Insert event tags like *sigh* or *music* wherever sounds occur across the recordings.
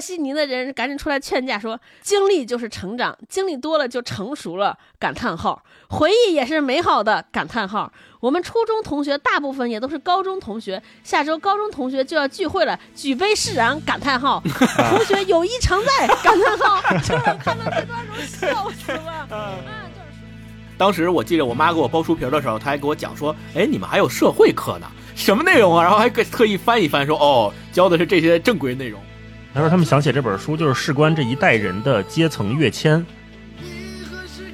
悉尼的人赶紧出来劝架说：“经历就是成长，经历多了就成熟了。”感叹号，回忆也是美好的。感叹号，我们初中同学大部分也都是高中同学，下周高中同学就要聚会了，举杯释然。感叹号，*laughs* 同学友谊常在。感叹号，*laughs* 就是看到这段时候笑死了。*laughs* 啊，就是。当时我记得我妈给我剥书皮的时候，她还给我讲说：“哎，你们还有社会课呢，什么内容啊？”然后还给特意翻一翻，说：“哦，教的是这些正规内容。”他说他们想写这本书，就是事关这一代人的阶层跃迁。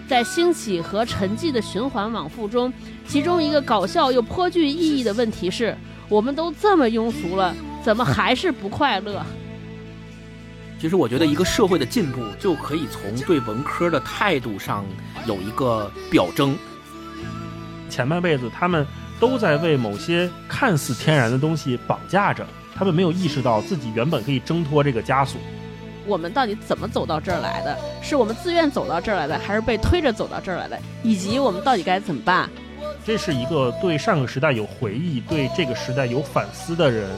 在兴起和沉寂的循环往复中，其中一个搞笑又颇具意义的问题是：我们都这么庸俗了，怎么还是不快乐？*laughs* 其实我觉得，一个社会的进步就可以从对文科的态度上有一个表征。前半辈子，他们都在为某些看似天然的东西绑架着。他们没有意识到自己原本可以挣脱这个枷锁。我们到底怎么走到这儿来的？是我们自愿走到这儿来的，还是被推着走到这儿来的？以及我们到底该怎么办？这是一个对上个时代有回忆、对这个时代有反思的人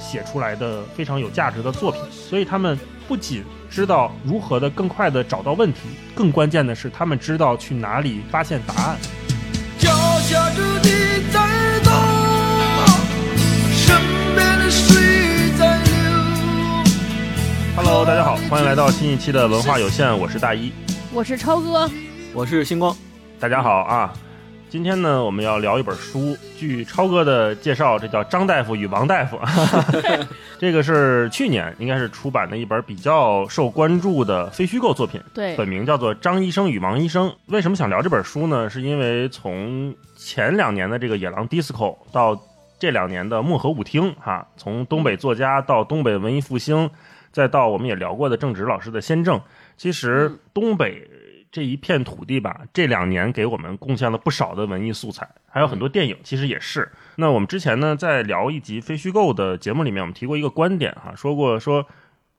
写出来的非常有价值的作品。所以他们不仅知道如何的更快的找到问题，更关键的是他们知道去哪里发现答案。Hello，大家好，欢迎来到新一期的文化有限，我是大一，我是超哥，我是星光，大家好啊！今天呢，我们要聊一本书，据超哥的介绍，这叫《张大夫与王大夫》*laughs* *laughs* 这个是去年应该是出版的一本比较受关注的非虚构作品，对，本名叫做《张医生与王医生》。为什么想聊这本书呢？是因为从前两年的这个《野狼 DISCO》到这两年的《漠河舞厅》，哈，从东北作家到东北文艺复兴。再到我们也聊过的郑直老师的《先正》，其实东北这一片土地吧，这两年给我们贡献了不少的文艺素材，还有很多电影，其实也是。那我们之前呢，在聊一集非虚构的节目里面，我们提过一个观点哈，说过说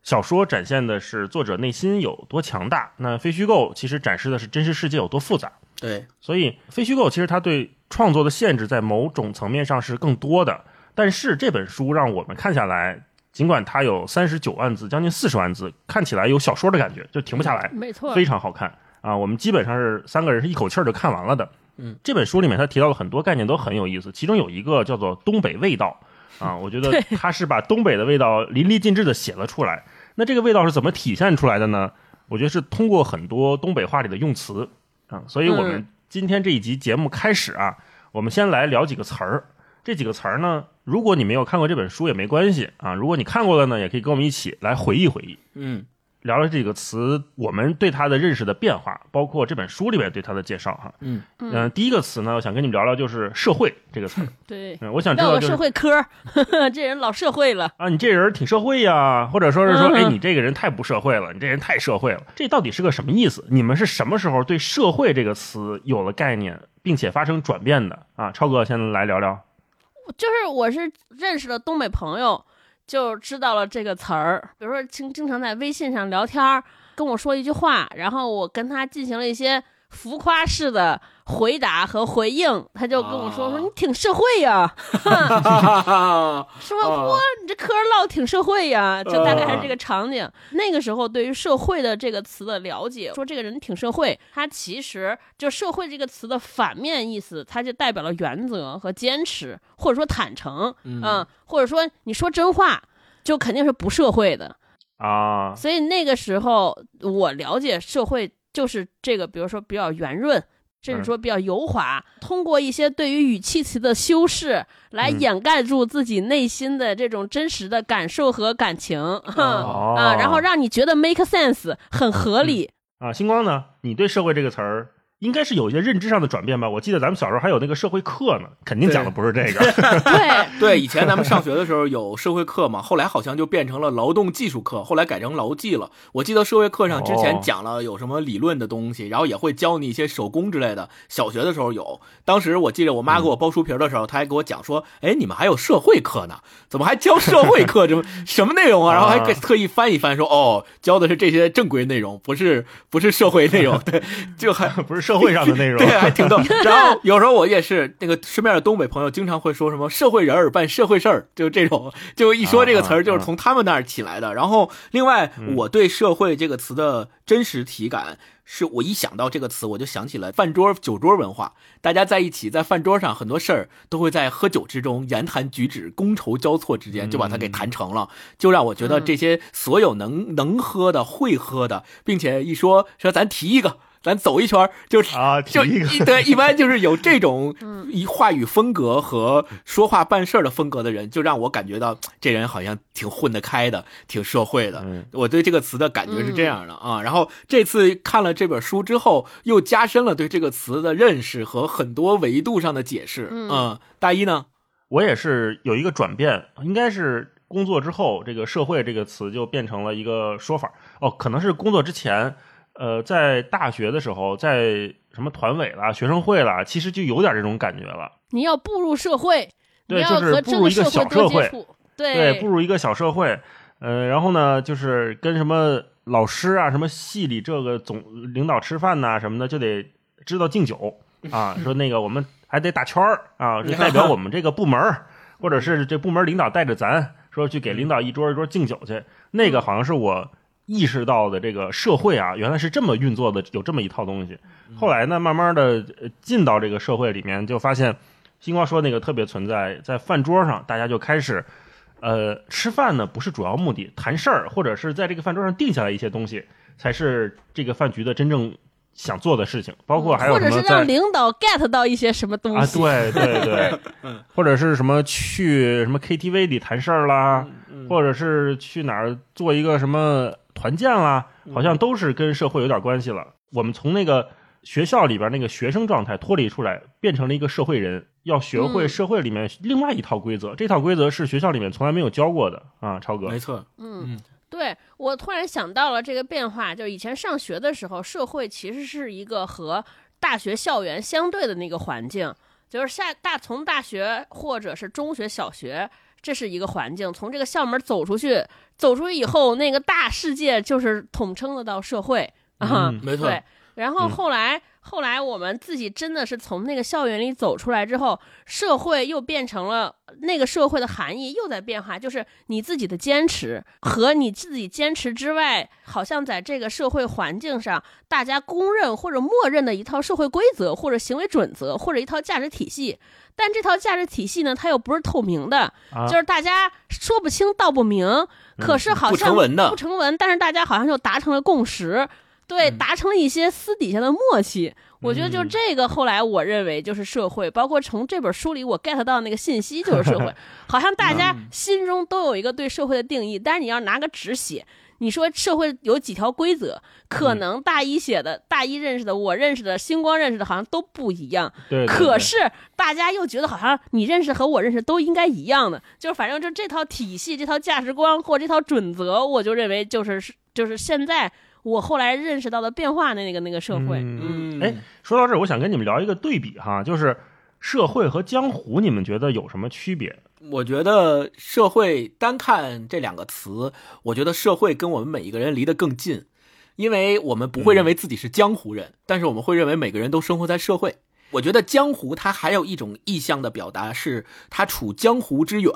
小说展现的是作者内心有多强大，那非虚构其实展示的是真实世界有多复杂。对，所以非虚构其实它对创作的限制在某种层面上是更多的，但是这本书让我们看下来。尽管它有三十九万字，将近四十万字，看起来有小说的感觉，就停不下来。没错，非常好看啊！我们基本上是三个人是一口气儿就看完了的。嗯，这本书里面他提到了很多概念都很有意思，其中有一个叫做东北味道啊，我觉得他是把东北的味道淋漓尽致的写了出来。那这个味道是怎么体现出来的呢？我觉得是通过很多东北话里的用词啊。所以我们今天这一集节目开始啊，我们先来聊几个词儿。这几个词儿呢？如果你没有看过这本书也没关系啊，如果你看过了呢，也可以跟我们一起来回忆回忆。嗯，聊聊这几个词，我们对它的认识的变化，包括这本书里面对它的介绍哈。嗯嗯，第一个词呢，我想跟你们聊聊就是社会这个词。对，我想知道社会科，*laughs* 这人老社会了啊，你这人挺社会呀，或者说是说，哎，你这个人太不社会了，你这人太社会了，这到底是个什么意思？你们是什么时候对社会这个词有了概念，并且发生转变的啊？超哥先来聊聊。就是我是认识了东北朋友，就知道了这个词儿。比如说，经经常在微信上聊天，跟我说一句话，然后我跟他进行了一些浮夸式的。回答和回应，他就跟我说说你挺社会呀，*laughs* 说哇你这嗑唠挺社会呀，就大概是这个场景。那个时候对于社会的这个词的了解，说这个人挺社会，他其实就社会这个词的反面意思，它就代表了原则和坚持，或者说坦诚，嗯，或者说你说真话，就肯定是不社会的啊。所以那个时候我了解社会就是这个，比如说比较圆润。甚至说比较油滑，通过一些对于语气词的修饰来掩盖住自己内心的这种真实的感受和感情，啊，然后让你觉得 make sense 很合理啊。星光呢？你对社会这个词儿？应该是有一些认知上的转变吧。我记得咱们小时候还有那个社会课呢，肯定讲的不是这个。*laughs* 对 *laughs* 对，以前咱们上学的时候有社会课嘛，后来好像就变成了劳动技术课，后来改成劳技了。我记得社会课上之前讲了有什么理论的东西，然后也会教你一些手工之类的。小学的时候有，当时我记得我妈给我剥书皮的时候，她还给我讲说：“哎，你们还有社会课呢？怎么还教社会课？这么 *laughs* 什么内容啊？”然后还给特意翻一翻，说：“哦，教的是这些正规内容，不是不是社会内容。”对，就还不是。社会上的内容，对，还挺逗。*laughs* 然后有时候我也是那个身边的东北朋友，经常会说什么“社会人儿办社会事儿”，就这种，就一说这个词儿，就是从他们那儿起来的。然后另外，我对“社会”这个词的真实体感。是我一想到这个词，我就想起了饭桌酒桌文化。大家在一起，在饭桌上，很多事儿都会在喝酒之中言谈举止、觥筹交错之间就把它给谈成了，就让我觉得这些所有能能喝的、会喝的，并且一说说咱提一个。咱走一圈就是啊，就一对，一般就是有这种 *laughs* 一话语风格和说话办事的风格的人，就让我感觉到这人好像挺混得开的，挺社会的。我对这个词的感觉是这样的啊。然后这次看了这本书之后，又加深了对这个词的认识和很多维度上的解释。嗯，大一呢，我也是有一个转变，应该是工作之后，这个“社会”这个词就变成了一个说法。哦，可能是工作之前。呃，在大学的时候，在什么团委啦、学生会啦，其实就有点这种感觉了。你要步入社会，对，就是步入一个小社会，对，步入一个小社会。呃，然后呢，就是跟什么老师啊、什么系里这个总领导吃饭呐什么的，就得知道敬酒 *laughs* 啊。说那个我们还得打圈儿啊，就 *laughs* 代表我们这个部门或者是这部门领导带着咱说去给领导一桌一桌敬酒去。那个好像是我。意识到的这个社会啊，原来是这么运作的，有这么一套东西。后来呢，慢慢的进到这个社会里面，就发现星光说那个特别存在，在饭桌上，大家就开始，呃，吃饭呢不是主要目的，谈事儿，或者是在这个饭桌上定下来一些东西，才是这个饭局的真正想做的事情。包括还有或者是让领导 get 到一些什么东西啊？*laughs* 对对对，*laughs* 或者是什么去什么 KTV 里谈事儿啦，或者是去哪儿做一个什么。团建啦，好像都是跟社会有点关系了。我们从那个学校里边那个学生状态脱离出来，变成了一个社会人，要学会社会里面另外一套规则。这套规则是学校里面从来没有教过的啊，超哥。没错，嗯，对我突然想到了这个变化，就是以前上学的时候，社会其实是一个和大学校园相对的那个环境，就是下大从大学或者是中学、小学。这是一个环境，从这个校门走出去，走出去以后，那个大世界就是统称的到社会啊，没错。对，然后后来。后来我们自己真的是从那个校园里走出来之后，社会又变成了那个社会的含义又在变化，就是你自己的坚持和你自己坚持之外，好像在这个社会环境上，大家公认或者默认的一套社会规则或者行为准则或者一套价值体系，但这套价值体系呢，它又不是透明的，就是大家说不清道不明，可是好像不成文的，不成文，但是大家好像就达成了共识。对，达成了一些私底下的默契，我觉得就这个。后来我认为就是社会，包括从这本书里我 get 到那个信息就是社会，*laughs* 好像大家心中都有一个对社会的定义。但是你要拿个纸写，你说社会有几条规则，可能大一写的、大一认识的、我认识的、星光认识的，好像都不一样。对。可是大家又觉得好像你认识和我认识都应该一样的，就是反正就这套体系、这套价值观或这套准则，我就认为就是就是现在。我后来认识到的变化的那个那个社会，嗯，哎，说到这儿，我想跟你们聊一个对比哈，就是社会和江湖，你们觉得有什么区别？我觉得社会单看这两个词，我觉得社会跟我们每一个人离得更近，因为我们不会认为自己是江湖人，但是我们会认为每个人都生活在社会。我觉得江湖它还有一种意象的表达，是它处江湖之远，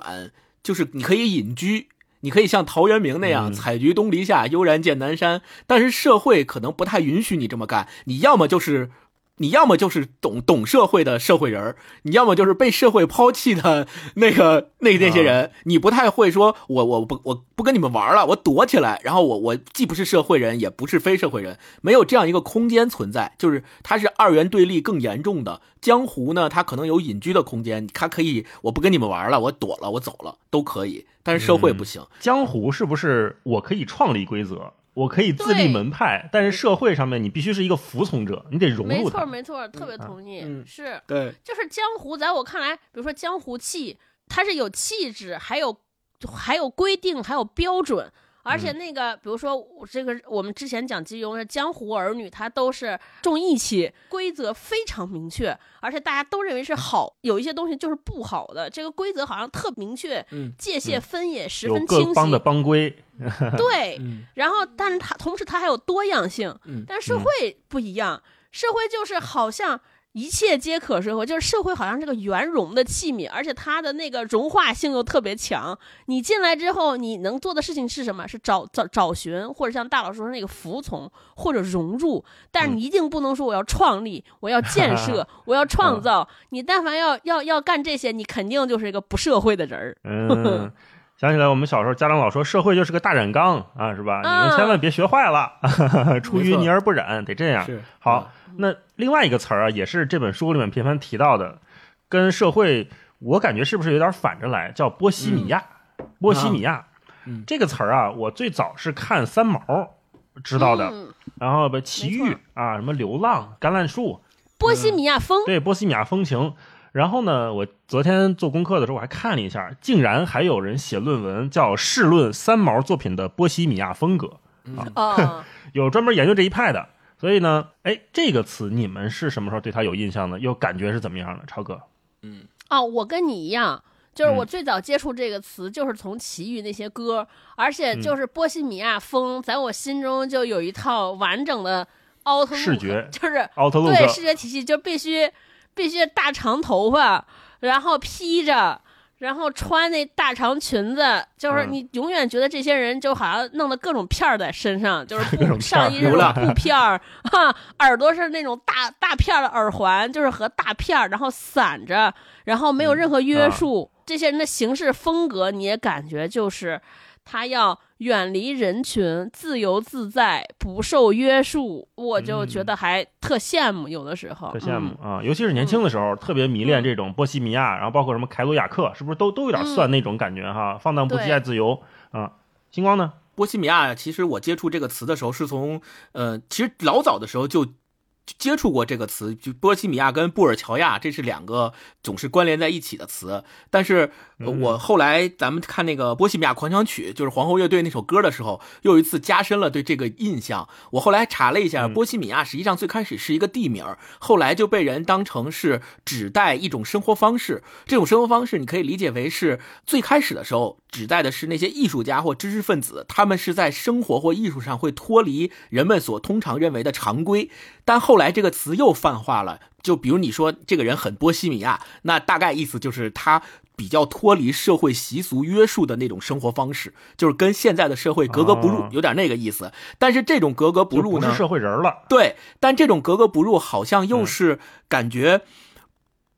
就是你可以隐居。你可以像陶渊明那样“采菊东篱下，悠然见南山”，但是社会可能不太允许你这么干。你要么就是，你要么就是懂懂社会的社会人你要么就是被社会抛弃的那个那那些人。你不太会说，我我不我不跟你们玩了，我躲起来。然后我我既不是社会人，也不是非社会人，没有这样一个空间存在，就是它是二元对立更严重的。江湖呢，它可能有隐居的空间，它可以我不跟你们玩了，我躲了，我走了都可以。但是社会不行，江湖是不是我可以创立规则，我可以自立门派？但是社会上面你必须是一个服从者，你得融入。没错，没错，特别同意。是，对，就是江湖，在我看来，比如说江湖气，它是有气质，还有还有规定，还有标准。而且那个，比如说这个，我们之前讲金庸的江湖儿女，他都是重义气，规则非常明确，而且大家都认为是好。有一些东西就是不好的，这个规则好像特明确，界限分也十分清晰。帮的帮规，*laughs* 对。然后，但是它同时它还有多样性，但社会不一样。社会就是好像一切皆可社会，就是社会好像是个圆融的器皿，而且它的那个融化性又特别强。你进来之后，你能做的事情是什么？是找找找寻，或者像大佬说的那个服从或者融入。但是你一定不能说我要创立，我要建设，我要创造。你但凡要要要干这些，你肯定就是一个不社会的人儿。嗯，*laughs* 想起来我们小时候家长老说社会就是个大染缸啊，是吧？你们千万别学坏了，*laughs* 出淤泥而不染，得这样。好，那另外一个词儿啊，也是这本书里面频繁提到的，跟社会我感觉是不是有点反着来，叫波西米亚？波西米亚、嗯这个词儿啊，我最早是看三毛知道的，嗯然后不，奇遇啊，什么流浪、橄榄树，波西米亚风，对，波西米亚风情。然后呢，我昨天做功课的时候，我还看了一下，竟然还有人写论文叫《试论三毛作品的波西米亚风格》，啊，*laughs* 有专门研究这一派的。所以呢，哎，这个词你们是什么时候对它有印象的？又感觉是怎么样的？超哥，嗯哦，我跟你一样，就是我嗯最早接触这个词，就是从奇遇那些歌，而且嗯就是波西米亚风，在我心中就有一套完整的 outlook，视觉 *laughs* 就是奥特，对视觉体系，就必须必须大长头发，然后披着。然后穿那大长裙子，就是嗯你永远觉得这些人就好像弄了各种片儿在身上，就是 *laughs* 布上衣是布片儿，哈，耳朵是那种大大片儿的耳环，就是和大片儿，然后散着，然后没有任何约啊束。这些人的行事风格，你也感觉就是他要远离人群，自由自在，不受约束。我就觉得还特羡慕，有的时候特羡慕嗯啊！尤其是年轻的时候，特别迷恋这种波西米亚，然后包括什么凯鲁亚克，是不是都都有点算那种感觉哈？放荡不羁爱自由啊！星光呢？波西米亚，其实我接触这个词的时候是从，呃，其实老早的时候就接触过这个词，就波西米亚跟布尔乔亚，这是两个总是关联在一起的词。但是、我后来咱们看那个《波西米亚狂想曲》，就是皇后乐队那首歌的时候，又一次加深了对这个印象。我后来查了一下，嗯波西米亚实际上最开始是一个地名，后来就被人当成是指代一种生活方式。这种生活方式，你可以理解为是最开始的时候指代的是那些艺术家或知识分子，他们是在生活或艺术上会脱离人们所通常认为的常规。但后来这个词又泛化了，就比如你说这个人很波西米亚，那大概意思就是他。比较脱离社会习俗约束的那种生活方式，就是跟现在的社会格格不入哦，有点那个意思。但是这种格格不入呢，不是社会人了。对，但这种格格不入好像又嗯是感觉，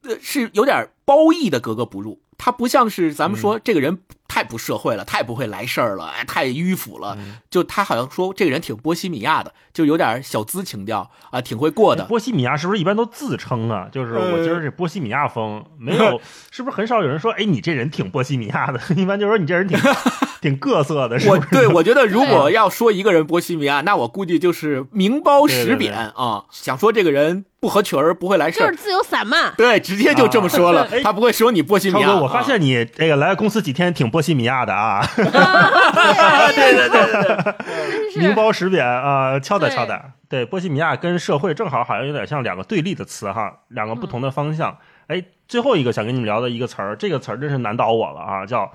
呃，是有点褒义的格格不入。他不像是咱们说嗯这个人太不社会了，太不会来事儿了，哎，太迂腐了。嗯就他好像说这个人挺波西米亚的，就有点小资情调啊，挺会过的。波西米亚是不是一般都自称啊？就是呃我今儿这波西米亚风，没有，*laughs* 是不是很少有人说，哎，你这人挺波西米亚的？*laughs* 一般就说你这人挺 *laughs* 挺各色的，是是？我对我觉得，如果要说一个人波西米亚，那我估计就是名褒实贬啊。想说这个人不合群儿，不会来事儿，就是自由散漫。对，直接就这么说了。他不会说你波西米亚。超哥，我发啊现你这个来公司几天挺波西米亚的啊，对对对对对，真是明褒实贬啊，敲打对敲打。对，波西米亚跟社会正好好像有点像两个对立的词哈，两个不同的方向。哎，最后一个想跟你们聊的一个词儿，这个词儿真是难倒我了啊，叫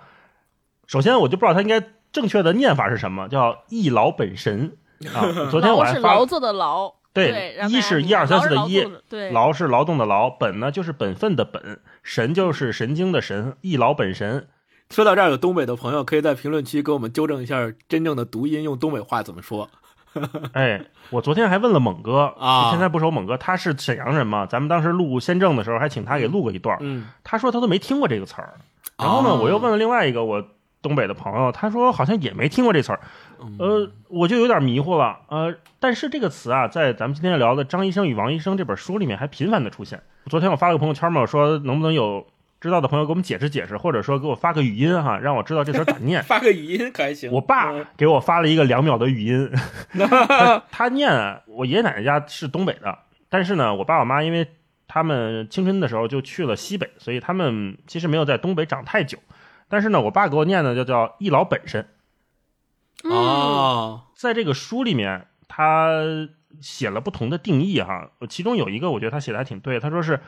首先我就不知道它应该正确的念法是什么，叫一劳本神啊。*laughs* 昨天我劳还发是劳作的劳，对一是一二三四的一对，劳是劳动的劳，本呢就是本分的本，神就是神经的神，一劳本神。说到这儿，有东北的朋友可以在评论区给我们纠正一下真正的读音，用东北话怎么说？*laughs* 哎，我昨天还问了猛哥啊现在不熟猛哥，他是沈阳人嘛，咱们当时录先正的时候还请他给录过一段儿，嗯，他说他都没听过这个词儿。然后呢，哦我又问了另外一个我东北的朋友，他说好像也没听过这词儿。嗯呃，我就有点迷糊了。呃，但是这个词啊，在咱们今天聊的《张医生与王医生》这本书里面还频繁的出现。昨天我发了个朋友圈嘛，我说能不能有知道的朋友给我们解释解释，或者说给我发个语音哈，让我知道这词儿咋念。*laughs* 发个语音可还行。我爸嗯给我发了一个两秒的语音，他 *laughs* 他念啊我爷爷奶奶家是东北的，但是呢，我爸我妈因为他们青春的时候就去了西北，所以他们其实没有在东北长太久。但是呢，我爸给我念的就叫一老本身，嗯，哦，在这个书里面，他写了不同的定义哈，其中有一个我觉得他写的还挺对，他说是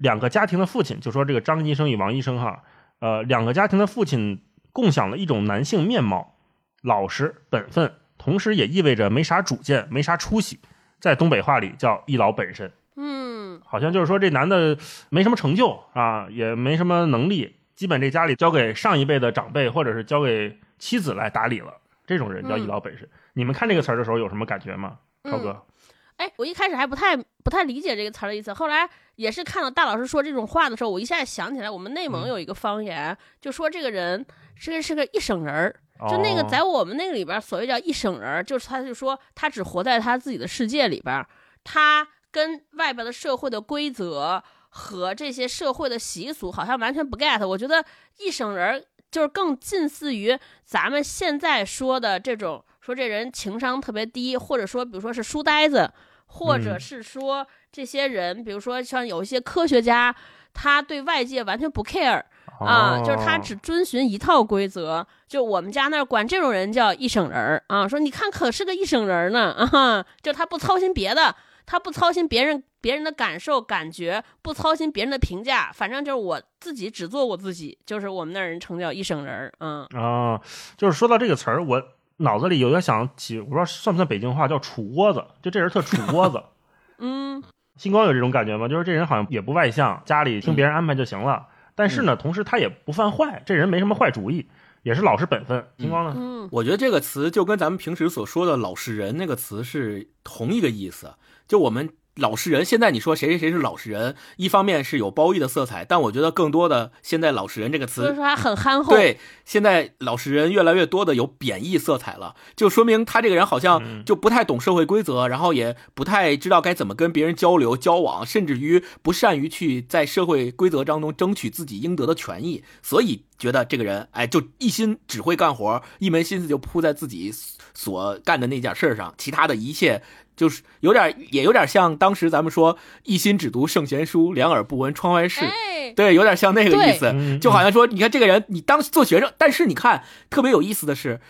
两个家庭的父亲，就说这个张医生与王医生哈，呃，两个家庭的父亲共享了一种男性面貌，老实本分，同时也意味着没啥主见，没啥出息。在东北话里叫一老本身，嗯好像就是说这男的没什么成就啊，也没什么能力，基本这家里交给上一辈的长辈或者是交给妻子来打理了，这种人叫一老本身。你们看这个词儿的时候有什么感觉吗？超哥，哎，我一开始还不太不太理解这个词儿的意思，后来也是看到大老师说这种话的时候，我一下想起来，我们内蒙嗯有一个方言，就说这个人是个是个一省人儿，就那个哦在我们那个里边儿，所谓叫一省人儿，就是他就说他只活在他自己的世界里边儿，他跟外边的社会的规则和这些社会的习俗好像完全不 get。我觉得一省人儿就是更近似于咱们现在说的这种，说这人情商特别低，或者说比如说是书呆子，或者嗯是说这些人，比如说像有一些科学家。他对外界完全不 care 啊，就是他哦只遵循一套规则。就我们家那儿管这种人叫一省人儿啊，说你看可是个一省人呢啊，就他不操心别的，他不操心别人别人的感受感觉，不操心别人的评价，反正就是我自己只做我自己，就是我们那儿人称叫一省人儿，嗯啊，就是说到这个词儿，我脑子里有点想起，我不知道算不算北京话，叫杵窝子，就这人特杵 *laughs* 窝子。嗯星光有这种感觉吗？就是这人好像也不外向，家里听别人安排就行了。但是呢，同时他也不犯坏，这人没什么坏主意，也是老实本分。星光呢？嗯我觉得这个词就跟咱们平时所说的“老实人”那个词是同一个意思。就我们老实人，现在你说谁谁谁是老实人，一方面是有褒义的色彩，但我觉得更多的现在“老实人”这个词，就是说他很憨厚，对现在老实人越来越多的有贬义色彩了，就说明他这个人好像嗯就不太懂社会规则，然后也不太知道该怎么跟别人交流交往，甚至于不善于去在社会规则当中争取自己应得的权益，所以觉得这个人哎就一心只会干活，一门心思就扑在自己所干的那件事儿上，其他的一切。就是有点，也有点像当时咱们说一心只读圣贤书，两耳不闻窗外事。哎，对，有点像那个意思，嗯就好像说，你看这个人，你当做学生，但是你看特别有意思的是，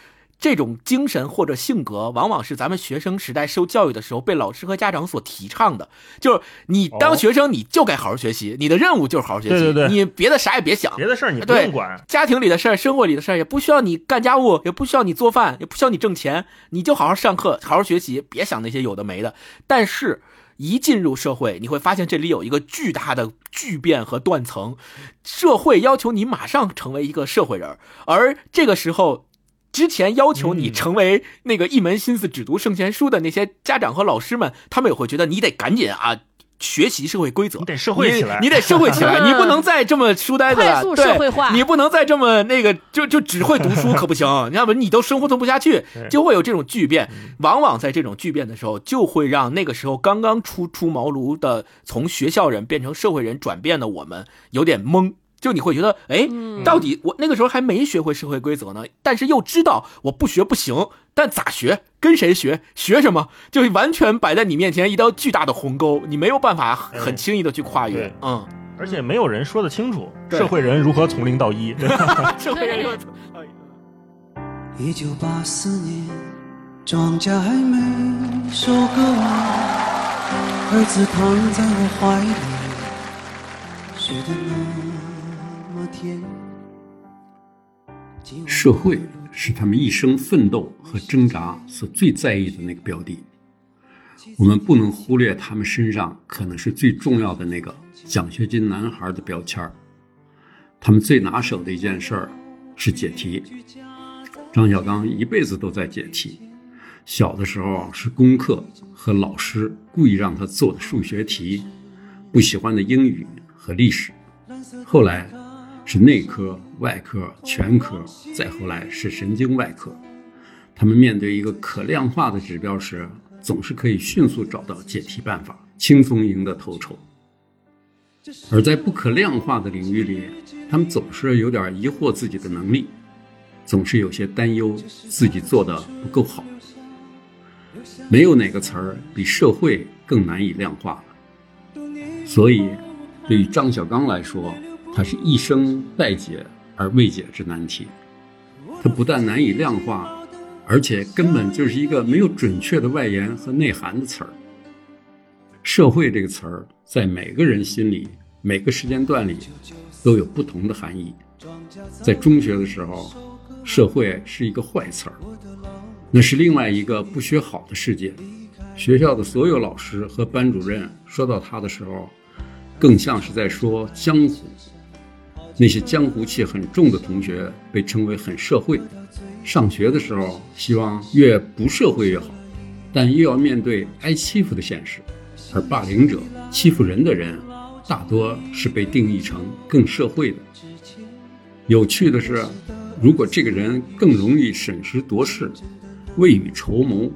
这种精神或者性格，往往是咱们学生时代受教育的时候被老师和家长所提倡的。就是你当哦学生，你就该好好学习，你的任务就是好好学习，对对对你别的啥也别想。别的事儿你不用管。家庭里的事儿、生活里的事儿，也不需要你干家务，也不需要你做饭，也不需要你挣钱，你就好好上课，好好学习，别想那些有的没的。但是，一进入社会，你会发现这里有一个巨大的巨变和断层，社会要求你马上成为一个社会人，而这个时候。之前要求你嗯。成为那个一门心思只读圣贤书的那些家长和老师们，他们也会觉得你得赶紧啊学习社会规则，你得社会起来。你，你得社会起来，*laughs* 你不能再这么书呆子了，快速对社会化。你不能再这么那个，就就只会读书可不行，*laughs* 要不你都生活都不下去，就会有这种巨变。往往在这种巨变的时候，就会让那个时候刚刚初出茅庐的从学校人变成社会人转变的我们有点懵。就你会觉得，哎，嗯。到底我那个时候还没学会社会规则呢，但是又知道我不学不行，但咋学？跟谁学？学什么？就完全摆在你面前一道巨大的鸿沟，你没有办法很轻易的去跨越。嗯，而且没有人说得清楚社会人如何从零到一。对吧社会人又一九八四年，庄稼还没收割完，儿子躺在我怀里，睡得那么甜。社会是他们一生奋斗和挣扎所最在意的那个标的。我们不能忽略他们身上可能是最重要的那个奖学金男孩的标签。他们最拿手的一件事儿是解题。张小刚一辈子都在解题。小的时候是功课和老师故意让他做的数学题，不喜欢的英语和历史。后来是内科、外科、全科，再后来是神经外科。他们面对一个可量化的指标时，总是可以迅速找到解题办法，轻松赢得头筹。而在不可量化的领域里，他们总是有点疑惑自己的能力，总是有些担忧自己做的不够好。没有哪个词儿比社会更难以量化了。所以，对于张小刚来说，它是一生待解而未解之难题。它不但难以量化，而且根本就是一个没有准确的外延和内涵的词儿。社会这个词儿，在每个人心里、每个时间段里，都有不同的含义。在中学的时候，社会是一个坏词儿，那是另外一个不学好的世界。学校的所有老师和班主任说到他的时候，更像是在说江湖。那些江湖气很重的同学被称为很社会。上学的时候，希望越不社会越好，但又要面对挨欺负的现实。而霸凌者、欺负人的人，大多是被定义成更社会的。有趣的是，如果这个人更容易审时度势、未雨绸缪，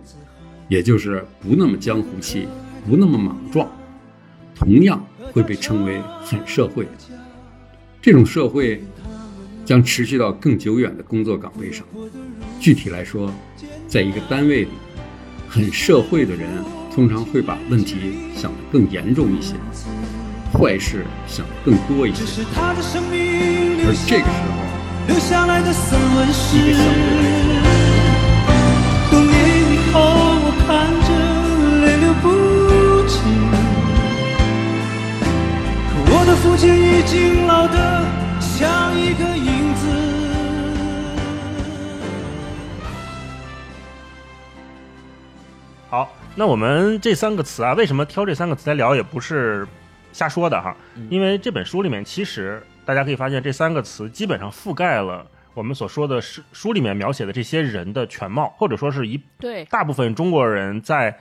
也就是不那么江湖气、不那么莽撞，同样会被称为很社会。这种社会将持续到更久远的工作岗位上。具体来说，在一个单位里，很社会的人通常会把问题想得更严重一些，坏事想得更多一些。而这个时候，一个相对来说，多年以后，我看着泪流不父亲已经老得像一个影子。好，那我们这三个词啊，为什么挑这三个词来聊，也不是瞎说的哈。因为这本书里面，其实大家可以发现，这三个词基本上覆盖了我们所说的书书里面描写的这些人的全貌，或者说是一对大部分中国人在。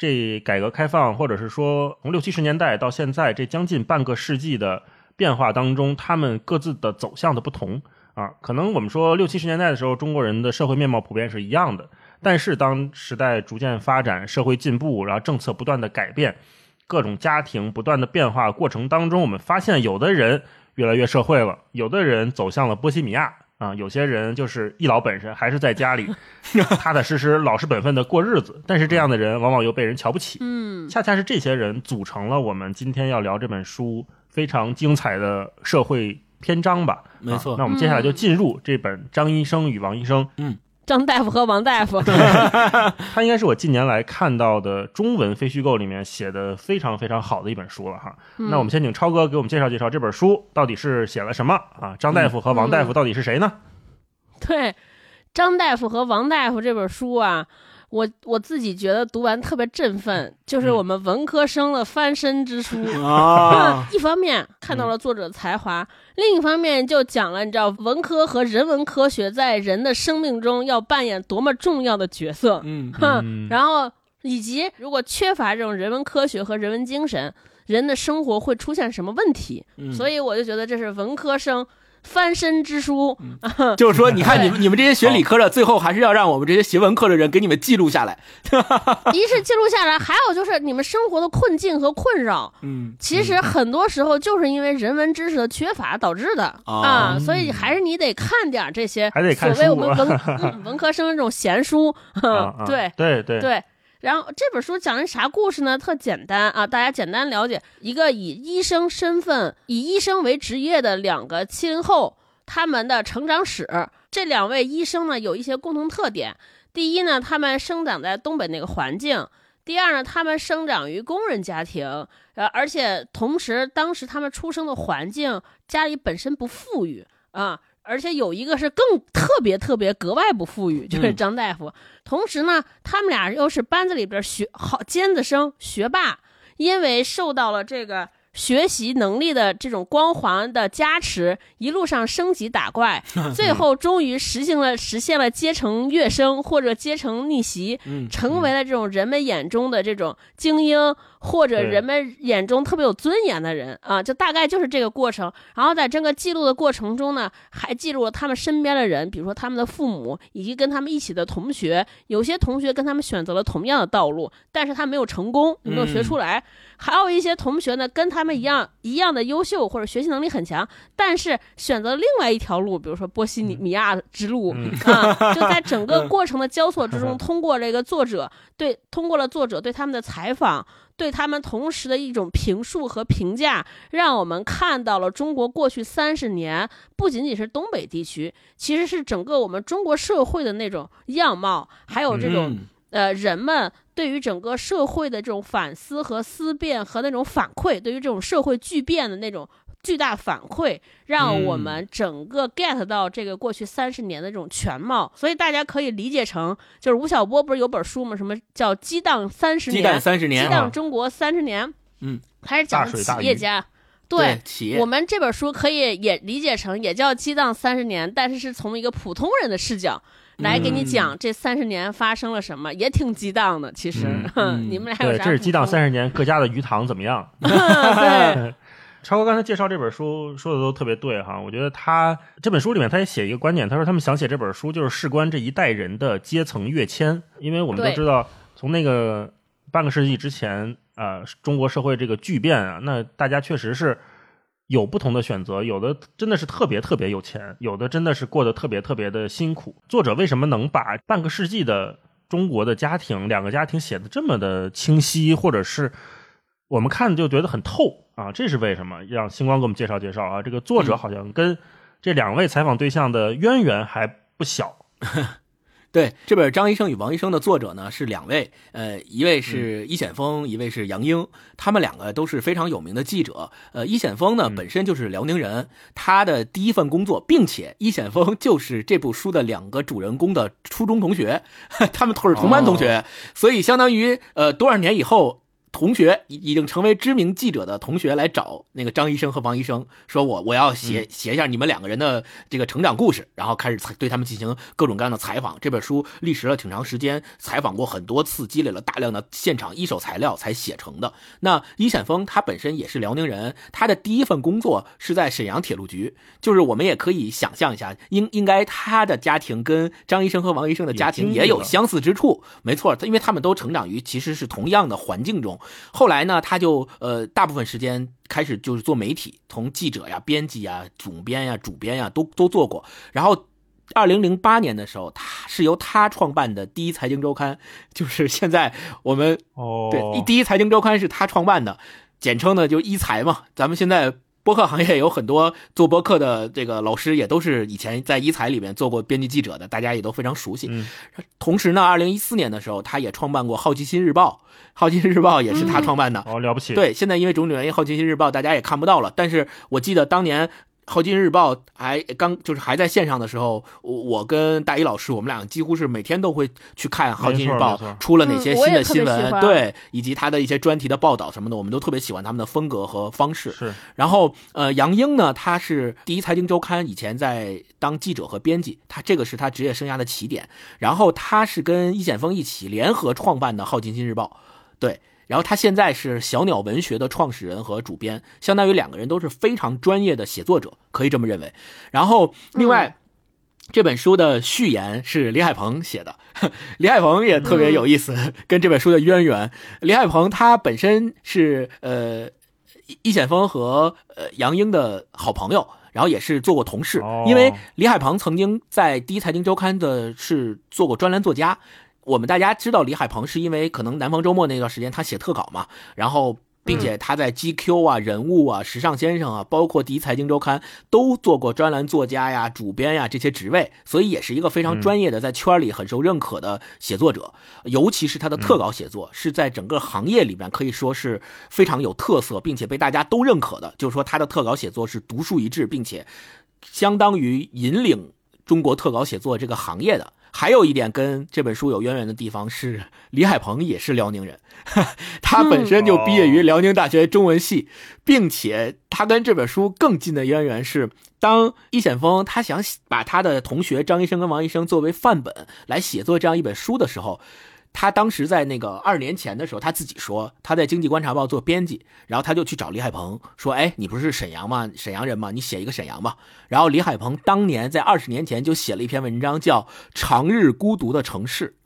这改革开放，或者是说从六七十年代到现在这将近半个世纪的变化当中，他们各自的走向的不同啊，可能我们说六七十年代的时候，中国人的社会面貌普遍是一样的，但是当时代逐渐发展，社会进步，然后政策不断的改变，各种家庭不断的变化过程当中，我们发现有的人越来越社会了，有的人走向了波西米亚。啊，有些人就是一老本身还是在家里 *laughs* 踏踏实实、老实本分的过日子，但是这样的人往往又被人瞧不起。嗯，恰恰是这些人组成了我们今天要聊这本书非常精彩的社会篇章吧。没错，那我们接下来就进入这本《张医生与王医生》。嗯。张大夫和王大夫，*laughs* 他应该是我近年来看到的中文非虚构里面写的非常非常好的一本书了哈。那我们先请超哥给我们介绍介绍这本书到底是写了什么啊？张大夫和王大夫到底是谁呢？对，张大夫和王大夫这本书啊。我我自己觉得读完特别振奋，就是我们文科生的翻身之书啊。*laughs* 一方面看到了作者才华，另一方面就讲了你知道文科和人文科学在人的生命中要扮演多么重要的角色。嗯，哼，然后以及如果缺乏这种人文科学和人文精神，人的生活会出现什么问题？所以我就觉得这是文科生。翻身之书，*laughs* 就是说，你看你们你们这些学理科的，最后还是要让我们这些学文科的人给你们记录下来。*laughs* 一是记录下来，还有就是你们生活的困境和困扰。嗯，其实很多时候就是因为人文知识的缺乏导致的。啊，所以还是你得看点这些，还得看所谓我们文文科生这种闲书。对 *laughs* 对对。对。然后这本书讲的啥故事呢？特简单啊，大家简单了解一个以医生身份、以医生为职业的两个七零后他们的成长史。这两位医生呢有一些共同特点：第一呢，他们生长在东北那个环境；第二呢，他们生长于工人家庭，呃，而且同时当时他们出生的环境家里本身不富裕啊。而且有一个是更特别特别格外不富裕，就是张大夫。同时呢，他们俩又是班子里边学好尖子生、学霸，因为受到了这个。学习能力的这种光环的加持，一路上升级打怪，*laughs* 最后终于实行了实现了阶层跃升或者阶层逆袭，成为了这种人们眼中的这种精英或者人们眼中特别有尊严的人啊，就大概就是这个过程。然后在整个记录的过程中呢，还记录了他们身边的人，比如说他们的父母以及跟他们一起的同学，有些同学跟他们选择了同样的道路，但是他没有成功，没有学出来。还有一些同学呢，跟他们一样一样的优秀或者学习能力很强，但是选择另外一条路，比如说波西米亚之路啊，就在整 *laughs* 个过程的交错之中，*laughs* 通过这个作者对通过了作者对他们的采访，对他们同时的一种评述和评价，让我们看到了中国过去三十年不仅仅是东北地区，其实是整个我们中国社会的那种样貌，还有这种。呃，人们对于整个社会的这种反思和思辨和那种反馈，对于这种社会巨变的那种巨大反馈，让我嗯们整个 get 到这个过去三十年的这种全貌。所以大家可以理解成，就是吴晓波不是有本书吗？什么叫“激荡三十年”？激荡三十年激，荡中国三十年。嗯，还是讲的大水大鱼企业家。对企业我们这本书可以也理解成也叫激荡三十年，但是是从一个普通人的视角来给你嗯讲这三十年发生了什么，也挺激荡的。其实，*laughs* 你们俩有啥对，这是激荡三十年各家的鱼塘怎么样？*laughs* 对，*laughs* 超哥刚才介绍这本书说的都特别对哈，我觉得他这本书里面他也写一个观点，他说他们想写这本书就是事关这一代人的阶层跃迁，因为我们都知道从那个半个世纪之前，呃，中国社会这个巨变啊，那大家确实是有不同的选择，有的真的是特别特别有钱，有的真的是过得特别特别的辛苦。作者为什么能把半个世纪的中国的家庭两个家庭写的这么的清晰，或者是我们看就觉得很透啊？这是为什么？让星光给我们介绍介绍啊。这个作者好像跟这两位采访对象的渊源还不小。*laughs* 对，这本《张医生与王医生》的作者呢是两位，呃，一位是易显峰，一位是杨英，他们两个都是非常有名的记者。呃，易显峰呢嗯本身就是辽宁人，他的第一份工作，并且易显峰 *laughs* 就是这部书的两个主人公的初中同学，*laughs* 他们都是同班同学，所以相当于呃多少年以后。同学已已经成为知名记者的同学来找那个张医生和王医生，说我我要写写一下你们两个人的这个成长故事，然后开始采对他们进行各种各样的采访。这本书历时了挺长时间，采访过很多次，积累了大量的现场一手材料才写成的。那伊显峰他本身也是辽宁人，他的第一份工作是在沈阳铁路局，就是我们也可以想象一下，应应该他的家庭跟张医生和王医生的家庭也有相似之处。没错，因为他们都成长于其实是同样的环境中。后来呢，他就呃大部分时间开始就是做媒体，从记者呀、编辑呀、总编呀、主编呀都都做过。然后，二零零八年的时候，他是由他创办的第一财经周刊，就是现在我们哦对第一财经周刊是他创办的，简称呢就一财嘛。咱们现在。播客行业有很多做播客的这个老师，也都是以前在一财里面做过编辑记者的，大家也都非常熟悉。嗯同时呢，二零一四年的时候，他也创办过《好奇心日报》，《好奇心日报》也是他创办的。哦，了不起。，对，现在因为种种原因，《好奇心日报》大家也看不到了。但是我记得当年《好奇心日报》还刚就是还在线上的时候，我我跟大一老师，我们俩几乎是每天都会去看《好奇心日报出了哪些新的新闻，对，以及他的一些专题的报道什么的，我们都特别喜欢他们的风格和方式。是然后，呃，杨英呢，他是第一财经周刊以前在当记者和编辑，他这个是他职业生涯的起点。然后他是跟易显峰一起联合创办的《好奇心日报》，对。然后他现在是小鸟文学的创始人和主编，相当于两个人都是非常专业的写作者，可以这么认为。然后另外。这本书的序言是李海鹏写的，*laughs* 李海鹏也特别有意思，跟这本书的渊源。李海鹏他本身是呃易易显峰和呃杨英的好朋友，然后也是做过同事。哦因为李海鹏曾经在《第一财经周刊》的是做过专栏作家。我们大家知道李海鹏是因为可能南方周末那段时间他写特稿嘛，然后并且他在 GQ 啊、人物啊、时尚先生啊，包括第一财经周刊都做过专栏作家呀、主编呀这些职位，所以也是一个非常专业的，在圈里很受认可的写作者。尤其是他的特稿写作，是在整个行业里面可以说是非常有特色，并且被大家都认可的。就是说他的特稿写作是独树一帜，并且相当于引领中国特稿写作这个行业的。还有一点跟这本书有渊源的地方是，李海鹏也是辽宁人，他本身就毕业于辽宁大学中文系，并且他跟这本书更近的渊源是，当易显峰他想把他的同学张医生跟王医生作为范本来写作这样一本书的时候。他当时在那个二十年前的时候，他自己说他在《经济观察报》做编辑，然后他就去找李海鹏说：“哎，你不是沈阳吗？沈阳人吗？你写一个沈阳吧。”然后李海鹏当年在二十年前就写了一篇文章，叫《长日孤独的城市》。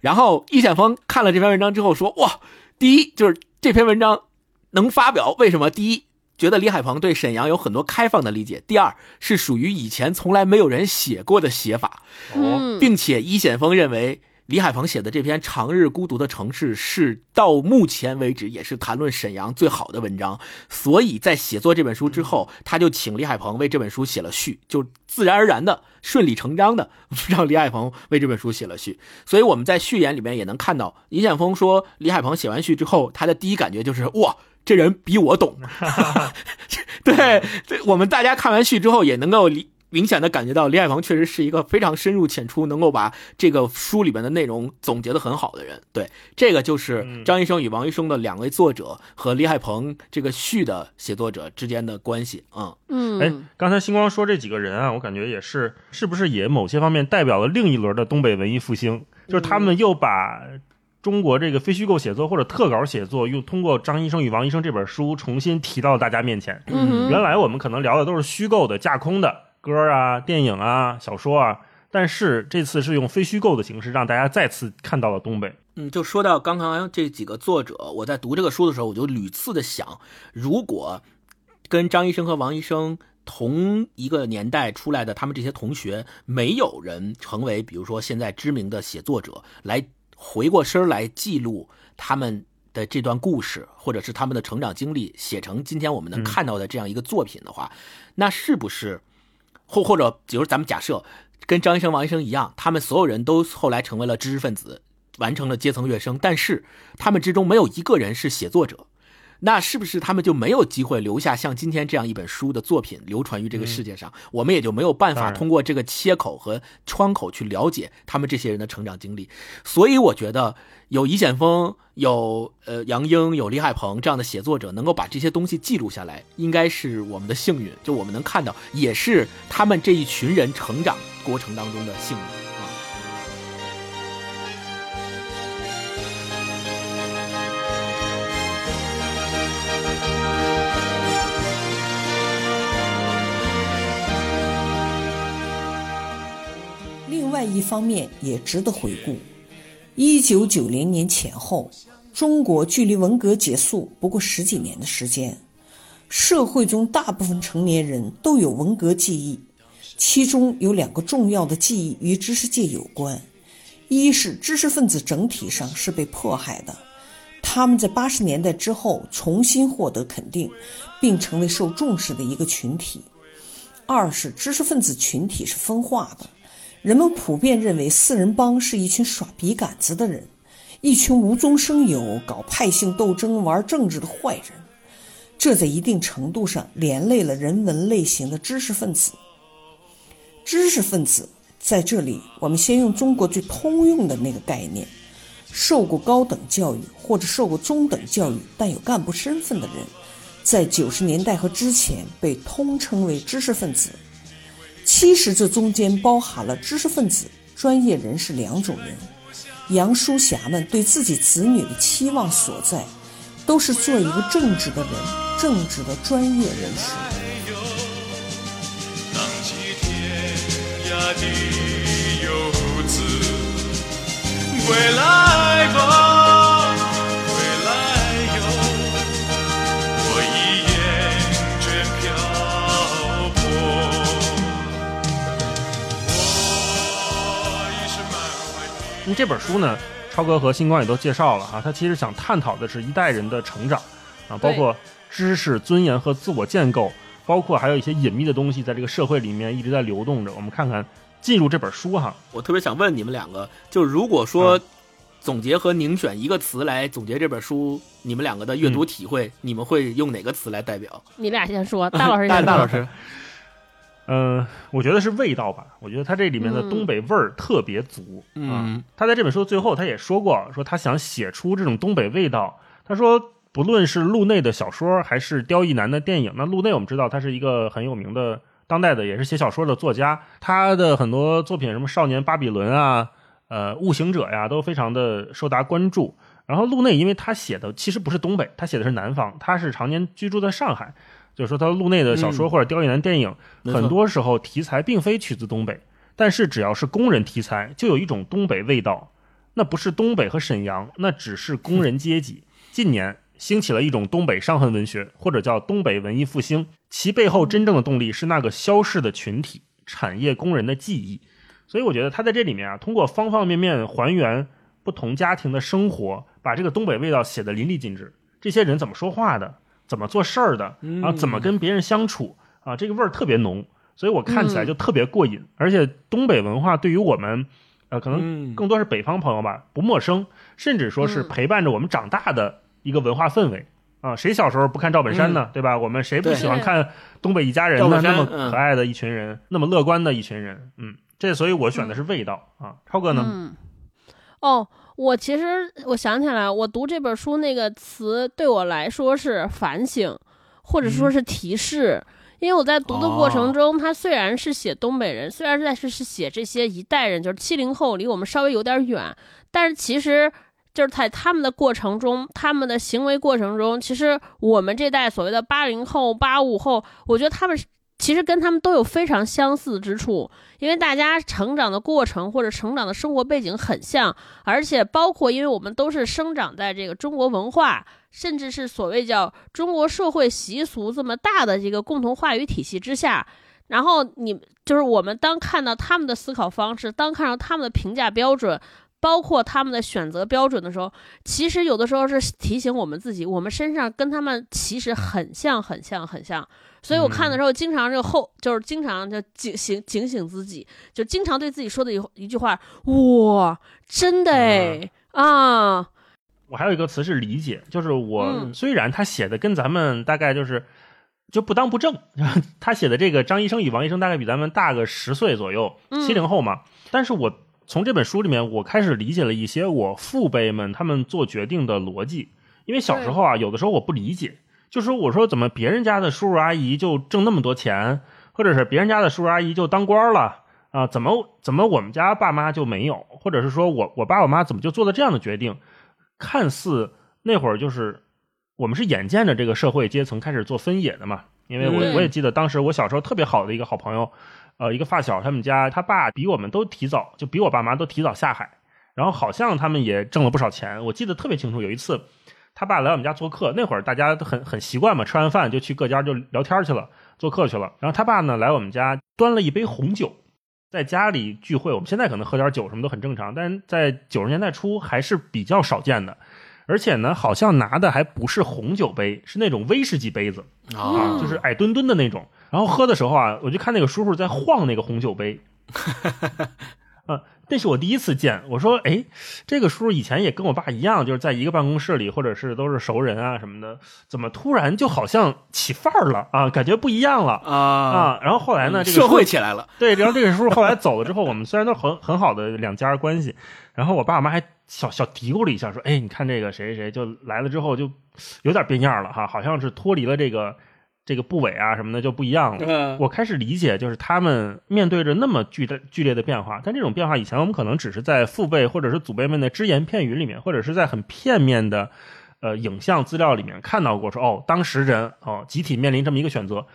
然后易显峰看了这篇文章之后说：“哇，第一就是这篇文章能发表，为什么？第一，觉得李海鹏对沈阳有很多开放的理解；第二，是属于以前从来没有人写过的写法。哦，嗯，并且易显峰认为李海鹏写的这篇《长日孤独的城市》是到目前为止也是谈论沈阳最好的文章，所以在写作这本书之后，他就请李海鹏为这本书写了序，就自然而然的、顺理成章的 *laughs* 让李海鹏为这本书写了序。所以我们在序言里面也能看到，尹显峰说李海鹏写完序之后，他的第一感觉就是哇。这人比我懂。*laughs* *laughs* 对，对，我们大家看完序之后也能够理。明显的感觉到李海鹏确实是一个非常深入浅出，能够把这个书里面的内容总结的很好的人。对，这个就是张医生与王医生的两位作者和李海鹏这个序的写作者之间的关系。嗯嗯，哎，刚才星光说这几个人啊，我感觉也是，是不是也某些方面代表了另一轮的东北文艺复兴？就是他们又把中国这个非虚构写作或者特稿写作，又通过张医生与王医生这本书重新提到了大家面前。嗯原来我们可能聊的都是虚构的、架空的。歌啊、电影啊、小说啊，但是这次是用非虚构的形式，让大家再次看到了东北。嗯，就说到刚刚这几个作者，我在读这个书的时候，我就屡次的想，如果跟张医生和王医生同一个年代出来的他们这些同学，没有人成为比如说现在知名的写作者，来回过身来记录他们的这段故事，或者是他们的成长经历，写成今天我们能看到的这样一个作品的话，那是不是？或或者，比如咱们假设跟张医生、王医生一样，他们所有人都后来成为了知识分子，完成了阶层跃升，但是他们之中没有一个人是写作者。那是不是他们就没有机会留下像今天这样一本书的作品流传于这个世界上？我们也就没有办法通过这个切口和窗口去了解他们这些人的成长经历。所以我觉得有易显峰、有呃杨英、有李海鹏这样的写作者能够把这些东西记录下来，应该是我们的幸运。就我们能看到，也是他们这一群人成长过程当中的幸运。另外一方面也值得回顾，一九九零年前后，中国距离文革结束不过十几年的时间，社会中大部分成年人都有文革记忆，其中有两个重要的记忆与知识界有关：一是知识分子整体上是被迫害的，他们在八十年代之后重新获得肯定，并成为受重视的一个群体；二是知识分子群体是分化的。人们普遍认为四人帮是一群耍笔杆子的人，一群无中生有、搞派性斗争、玩政治的坏人。这在一定程度上连累了人文类型的知识分子。知识分子在这里，我们先用中国最通用的那个概念：受过高等教育或者受过中等教育但有干部身份的人，在九十年代和之前被通称为知识分子。其实这中间包含了知识分子、专业人士两种人。杨淑霞们对自己子女的期望所在，都是做一个正直的人，正直的专业人士。归来吧。因为这本书呢，超哥和星光也都介绍了哈，他其实想探讨的是一代人的成长啊，包括知识、尊严和自我建构，包括还有一些隐秘的东西在这个社会里面一直在流动着。我们看看进入这本书哈，我特别想问你们两个，就如果说总结和凝选一个词来总结这本书，你们两个的阅读体会，你们会用哪个词来代表？你俩先说，大老师 *laughs* 大先说。大老师。嗯，我觉得是味道吧。我觉得他这里面的东北味儿特别足。嗯，他在这本书的最后他也说过，说他想写出这种东北味道。他说，不论是路内的小说，还是刁亦男的电影，那路内我们知道他是一个很有名的当代的，也是写小说的作家。他的很多作品，什么《少年巴比伦》啊，呃，《悟行者》呀，都非常的受大家关注。然后路内，因为他写的其实不是东北，他写的是南方，他是常年居住在上海。就是说，他路内的小说或者刁亦男电影，很多时候题材并非取自东北，但是只要是工人题材，就有一种东北味道。那不是东北和沈阳，那只是工人阶级。近年兴起了一种东北伤痕文学，或者叫东北文艺复兴，其背后真正的动力是那个消逝的群体——产业工人的记忆。所以，我觉得他在这里面啊，通过方方面面还原不同家庭的生活，把这个东北味道写得淋漓尽致。这些人怎么说话的？怎么做事儿的啊？怎么跟别人相处啊？这个味儿特别浓，所以我看起来就特别过瘾。而且东北文化对于我们，呃，可能更多是北方朋友吧，不陌生，甚至说是陪伴着我们长大的一个文化氛围啊，谁小时候不看赵本山呢？对吧？我们谁不喜欢看东北一家人呢？那么嗯可爱的一群人，那么乐观的一群人，嗯，这所以我选的是味道啊。超哥呢？嗯，哦，我其实我想起来，我读这本书那个词对我来说是反省，或者说是提示。因为我在读的过程中，他虽然是写东北人，虽然是在是是写这些一代人，就是七零后，离我们稍微有点远，但是其实就是在他们的过程中，他们的行为过程中，其实我们这代所谓的八零后、八五后，我觉得他们是其实跟他们都有非常相似之处，因为大家成长的过程或者成长的生活背景很像，而且包括因为我们都是生长在这个中国文化，甚至是所谓叫中国社会习俗这么大的这个共同话语体系之下，然后你就是我们当看到他们的思考方式，当看到他们的评价标准。包括他们的选择标准的时候，其实有的时候是提醒我们自己，我们身上跟他们其实很像、很像、很像。所以我看的时候，经常这个后就是经常就警醒警醒自己，就经常对自己说的一一句话：哇，真的哎、啊，我还有一个词是理解，就是我、嗯。虽然他写的跟咱们大概就是就不当不正，*laughs* 他写的这个张医生与王医生大概比咱们大个十岁左右，嗯。七零后嘛。但是我从这本书里面，我开始理解了一些我父辈们他们做决定的逻辑，因为小时候啊，有的时候我不理解，就说我说怎么别人家的叔叔阿姨就挣那么多钱，或者是别人家的叔叔阿姨就当官了。啊，怎么怎么我们家爸妈就没有，或者是说我我爸我妈怎么就做了这样的决定？看似那会儿就是我们是眼见着这个社会阶层开始做分野的嘛，因为我我也记得当时我小时候特别好的一个好朋友，呃，一个发小，他们家他爸比我们都提早，就比我爸妈都提早下海，然后好像他们也挣了不少钱，我记得特别清楚。有一次他爸来我们家做客，那会儿大家都很很习惯嘛，吃完饭就去各家就聊天去了，做客去了。然后他爸呢来我们家端了一杯红酒。在家里聚会，我们现在可能喝点酒什么都很正常，但是在九十年代初还是比较少见的。而且呢，好像拿的还不是红酒杯，是那种威士忌杯子啊就是矮墩墩的那种。然后喝的时候啊，我就看那个叔叔在晃那个红酒杯，*laughs* 啊，那是我第一次见。我说，哎，这个叔叔以前也跟我爸一样，就是在一个办公室里，或者是都是熟人啊什么的，怎么突然就好像起范儿了啊？感觉不一样了啊，啊。然后后来呢，这个社会起来了，对，然后这个叔叔后来走了之后，我们虽然都很很好的两家关系，然后我爸我妈还小小嘀咕了一下，说：“哎，你看这个谁谁谁就来了之后就有点变样了哈，好像是脱离了这个这个部委啊什么的就不一样了。”嗯我开始理解，就是他们面对着那么巨大剧烈的变化，但这种变化以前我们可能只是在父辈或者是祖辈们的只言片语里面，或者是在很片面的呃影像资料里面看到过说，哦，当时人哦集体面临这么一个选择，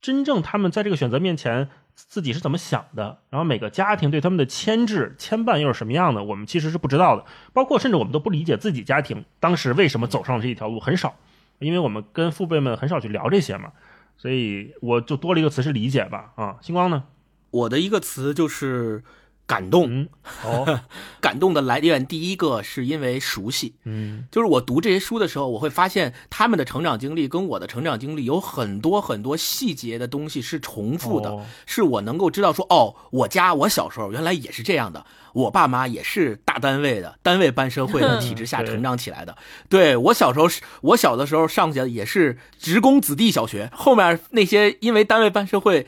真正他们在这个选择面前自己是怎么想的，然后每个家庭对他们的牵制牵绊又是什么样的，我们其实是不知道的，包括甚至我们都不理解自己家庭当时为什么走上这一条路，很少，因为我们跟父辈们很少去聊这些嘛。所以我就多了一个词是理解吧，啊，星光呢？我的一个词就是感动。嗯，哦，*laughs* 感动的来源第一个是因为熟悉，嗯就是我读这些书的时候，我会发现他们的成长经历跟我的成长经历有很多很多细节的东西是重复的，哦是我能够知道说，哦，我家我小时候原来也是这样的，我爸妈也是大单位的，单位办社会的体制下成长起来的。*laughs* 对我小时候是，我小的时候上学也是职工子弟小学，后面那些因为单位办社会。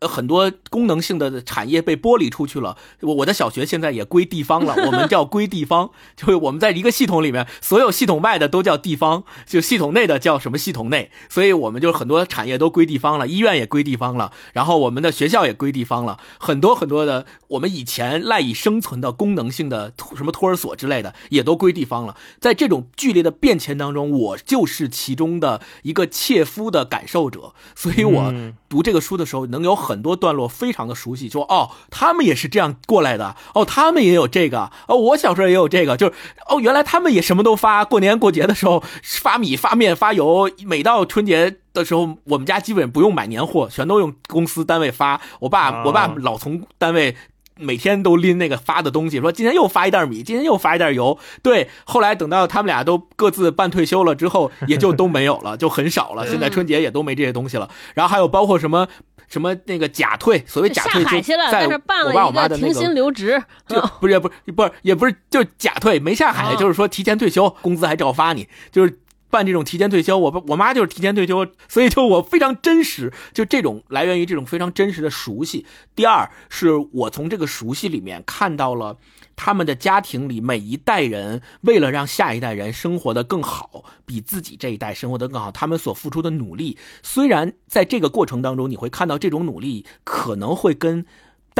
呃，很多功能性的产业被剥离出去了。我我的小学现在也归地方了，*laughs* 我们叫归地方，就是我们在一个系统里面，所有系统外的都叫地方，就系统内的叫什么系统内，所以我们就很多产业都归地方了，医院也归地方了，然后我们的学校也归地方了，很多很多的我们以前赖以生存的功能性的什么托儿所之类的也都归地方了。在这种剧烈的变迁当中，我就是其中的一个切肤的感受者，所以我嗯读这个书的时候，能有很多段落非常的熟悉，说哦，他们也是这样过来的，哦，他们也有这个，哦，我小时候也有这个，就是哦，原来他们也什么都发，过年过节的时候发米、发面、发油，每到春节的时候，我们家基本不用买年货，全都用公司单位发。我爸，啊我爸老从单位。每天都拎那个发的东西，说今天又发一袋米，今天又发一袋油。对，后来等到他们俩都各自办退休了之后，也就都没有了，*laughs* 就很少了。现在春节也都没这些东西了。然后还有包括什么什么那个假退，所谓假退就在但是办我爸我妈的那个停。薪留职，就不是不是不是也不是就假退没下海，啊就是说提前退休，工资还照发你，就是办这种提前退休，我我妈就是提前退休，所以就我非常真实，就这种来源于这种非常真实的熟悉。第二是我从这个熟悉里面看到了他们的家庭里每一代人为了让下一代人生活的更好，比自己这一代生活的更好，他们所付出的努力。虽然在这个过程当中，你会看到这种努力可能会跟。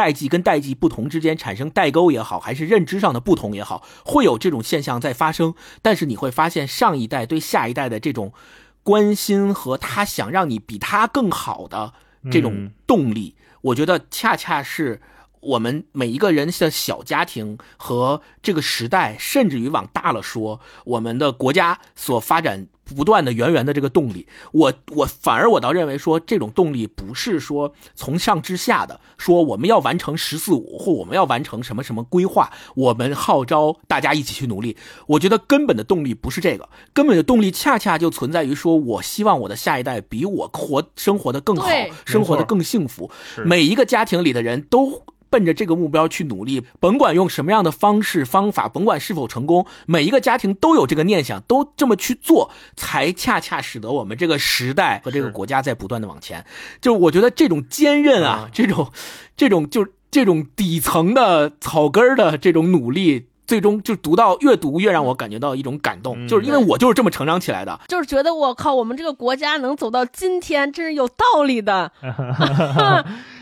代际跟代际不同之间产生代沟也好，还是认知上的不同也好，会有这种现象在发生。但是你会发现，上一代对下一代的这种关心和他想让你比他更好的这种动力，我觉得恰恰是我们每一个人的小家庭和这个时代，甚至于往大了说，我们的国家所发展。不断的源源的这个动力，我我反而我倒认为说这种动力不是说从上至下的，说我们要完成“十四五”或我们要完成什么什么规划，我们号召大家一起去努力。我觉得根本的动力不是这个，根本的动力恰恰就存在于说，我希望我的下一代比我活生活的更好，生活的更幸福。每一个家庭里的人都。奔着这个目标去努力，甭管用什么样的方式方法，甭管是否成功，每一个家庭都有这个念想，都这么去做，才恰恰使得我们这个时代和这个国家在不断的往前。就我觉得这种坚韧啊，这种，这种就这种底层的草根的这种努力。最终就读到越读越让我感觉到一种感动，就是因为我就是这么成长起来的，就是觉得我靠，我们这个国家能走到今天，真是有道理的，*laughs*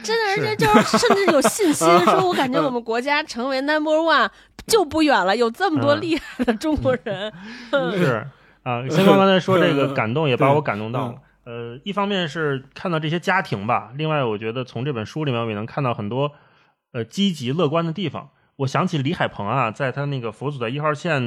真的，而且就是甚至有信心，说我感觉我们国家成为 number one 就不远了，有这么多厉害的中国人。是 *laughs* 啊，先刚刚才说这个 *laughs* 感动也把我感动到了。呃，一方面是看到这些家庭吧，另外我觉得从这本书里面我也能看到很多呃积极乐观的地方。我想起李海鹏啊，在他那个《佛祖的一号线》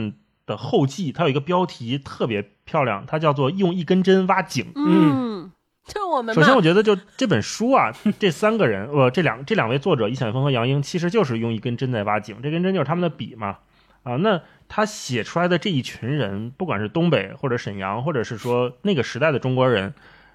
的后记，他有一个标题特别漂亮，它叫做“用一根针挖井”。嗯，就我们。首先，我觉得就这本书啊，这三个人，呃，这两这两位作者，易晓峰和杨英，其实就是用一根针在挖井。这根针就是他们的笔嘛。啊，那他写出来的这一群人，不管是东北或者沈阳，或者是说那个时代的中国人，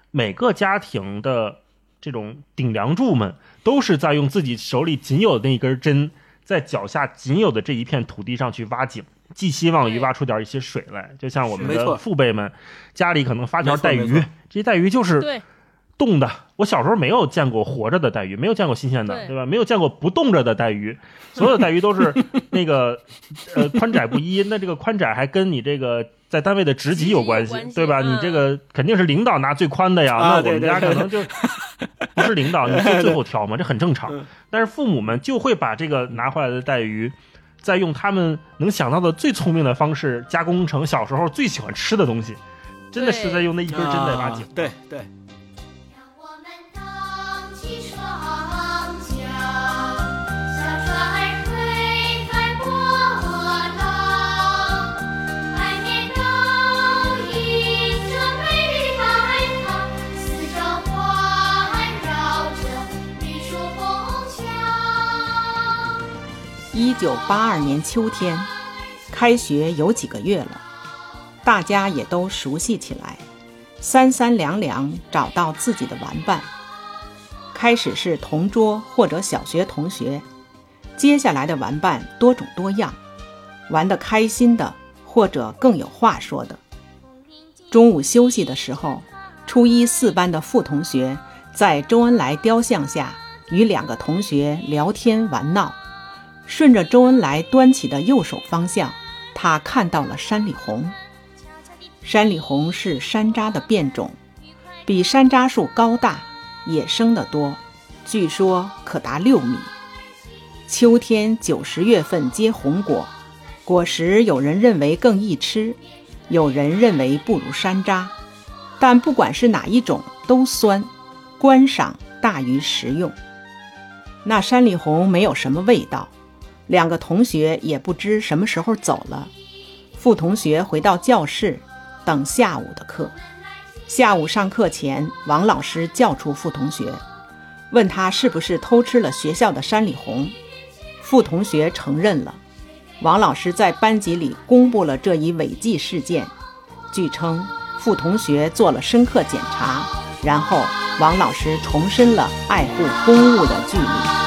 每个家庭的这种顶梁柱们，都是在用自己手里仅有的那一根针。在脚下仅有的这一片土地上去挖井，寄希望于挖出点一些水来。就像我们的父辈们家里可能发条带鱼，这些带鱼就是冻的。我小时候没有见过活着的带鱼，没有见过新鲜的，对吧？没有见过不冻着的带鱼。所有的带鱼都是 *laughs* 那个呃宽窄不一，那这个宽窄还跟你这个在单位的职级有关系，对吧？你这个肯定是领导拿最宽的呀。那我们家可能就。*laughs* 不是领导，你是最后挑嘛，这很正常。但是父母们就会把这个拿回来的带鱼，再用他们能想到的最聪明的方式加工成小时候最喜欢吃的东西，真的是在用那一根针在挖井。对对。一九八二年秋天，开学有几个月了，大家也都熟悉起来，三三两两找到自己的玩伴。开始是同桌或者小学同学，接下来的玩伴多种多样，玩得开心的或者更有话说的。中午休息的时候，初一四班的傅同学在周恩来雕像下与两个同学聊天玩闹。顺着周恩来端起的右手方向，他看到了山里红。山里红是山楂的变种，比山楂树高大，野生的多，据说可达六米。秋天九十月份结红果，果实有人认为更易吃，有人认为不如山楂，但不管是哪一种都酸，观赏大于食用。那山里红没有什么味道。两个同学也不知什么时候走了。傅同学回到教室，等下午的课。下午上课前，王老师叫出傅同学，问他是不是偷吃了学校的山里红。傅同学承认了。王老师在班级里公布了这一违纪事件。据称，傅同学做了深刻检查，然后王老师重申了爱护公物的纪律。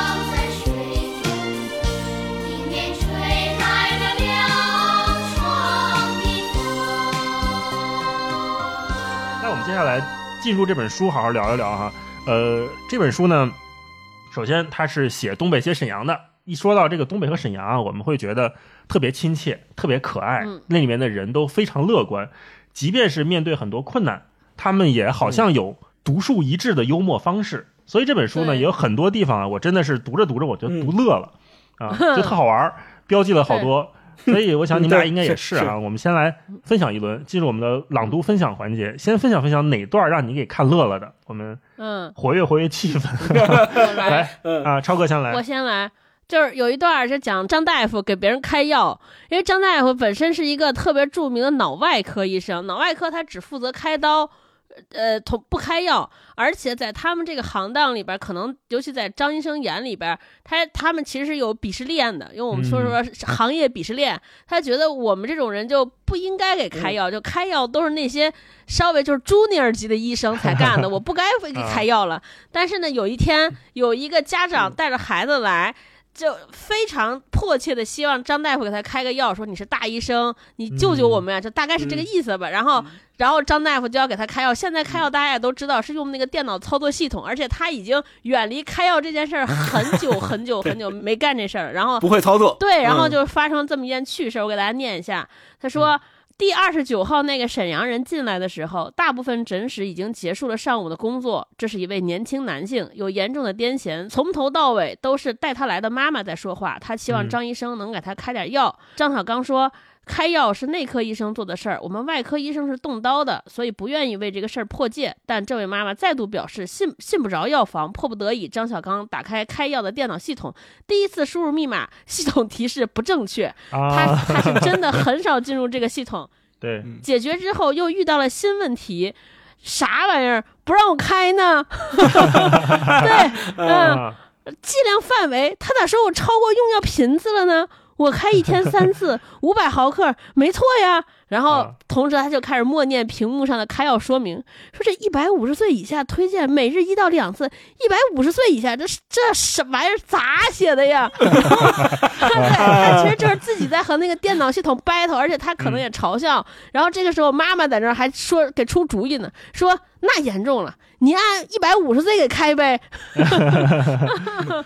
进入这本书，好好聊一聊哈。呃，这本书呢，首先它是写东北、写沈阳的。一说到这个东北和沈阳啊，我们会觉得特别亲切、特别可爱。嗯那里面的人都非常乐观，即便是面对很多困难，他们也好像有独树一帜的幽默方式。所以这本书呢，也有很多地方啊，我真的是读着读着我就读乐了、啊，就特好玩儿，*laughs* 标记了好多。*laughs* 所以我想你们俩应该也是是啊。我们先来分享一轮，进入我们的朗读分享环节。先分享分享哪段让你给看乐了的，我们嗯，活跃活跃气氛。*laughs* 来，嗯啊，超哥先来我。先来。就是有一段是讲张大夫给别人开药，因为张大夫本身是一个特别著名的脑外科医生，脑外科他只负责开刀，呃，同不开药，而且在他们这个行当里边儿，可能尤其在张医生眼里边儿，他他们其实是有鄙视链的，因为我们说说是行业鄙视链，他觉得我们这种人就不应该给开药，就开药都是那些稍微就是 junior 级的医生才干的，*laughs* 我不该给开药了。但是呢，有一天有一个家长带着孩子来。就非常迫切的希望张大夫给他开个药，说你是大医生，你救救我们呀，就大概是这个意思吧。然后，然后张大夫就要给他开药。现在开药大家也都知道是用那个电脑操作系统，而且他已经远离开药这件事儿很久很久很久没干这事儿了。然后不会操作。对，然后嗯就发生这么一件趣事儿，我给大家念一下。他说。第二十九号那个沈阳人进来的时候，大部分诊室已经结束了上午的工作。这是一位年轻男性，有严重的癫痫，从头到尾都是带他来的妈妈在说话。他希望嗯张医生能给他开点药。张小刚说。开药是内科医生做的事儿，我们外科医生是动刀的，所以不愿意为这个事儿破戒。但这位妈妈再度表示信信不着药房，迫不得已，张小刚打开开药的电脑系统，第一次输入密码，系统提示不正确。他啊，他是真的很少进入这个系统，*laughs* 对，解决之后又遇到了新问题，啥玩意儿不让我开呢？*laughs* 对，嗯，*laughs* 啊，剂量范围，他咋说我超过用药频次了呢？我开一天三次，五百毫克，没错呀。然后啊同时他就开始默念屏幕上的开药说明，说这一百五十岁以下推荐每日一到两次，一百五十岁以下这是这什玩意儿咋写的呀？*laughs* 对他其实就是自己在和那个电脑系统 battle，而且他可能也嘲笑。然后这个时候妈妈在那儿还说给出主意呢，说那严重了，你按一百五十岁给开呗。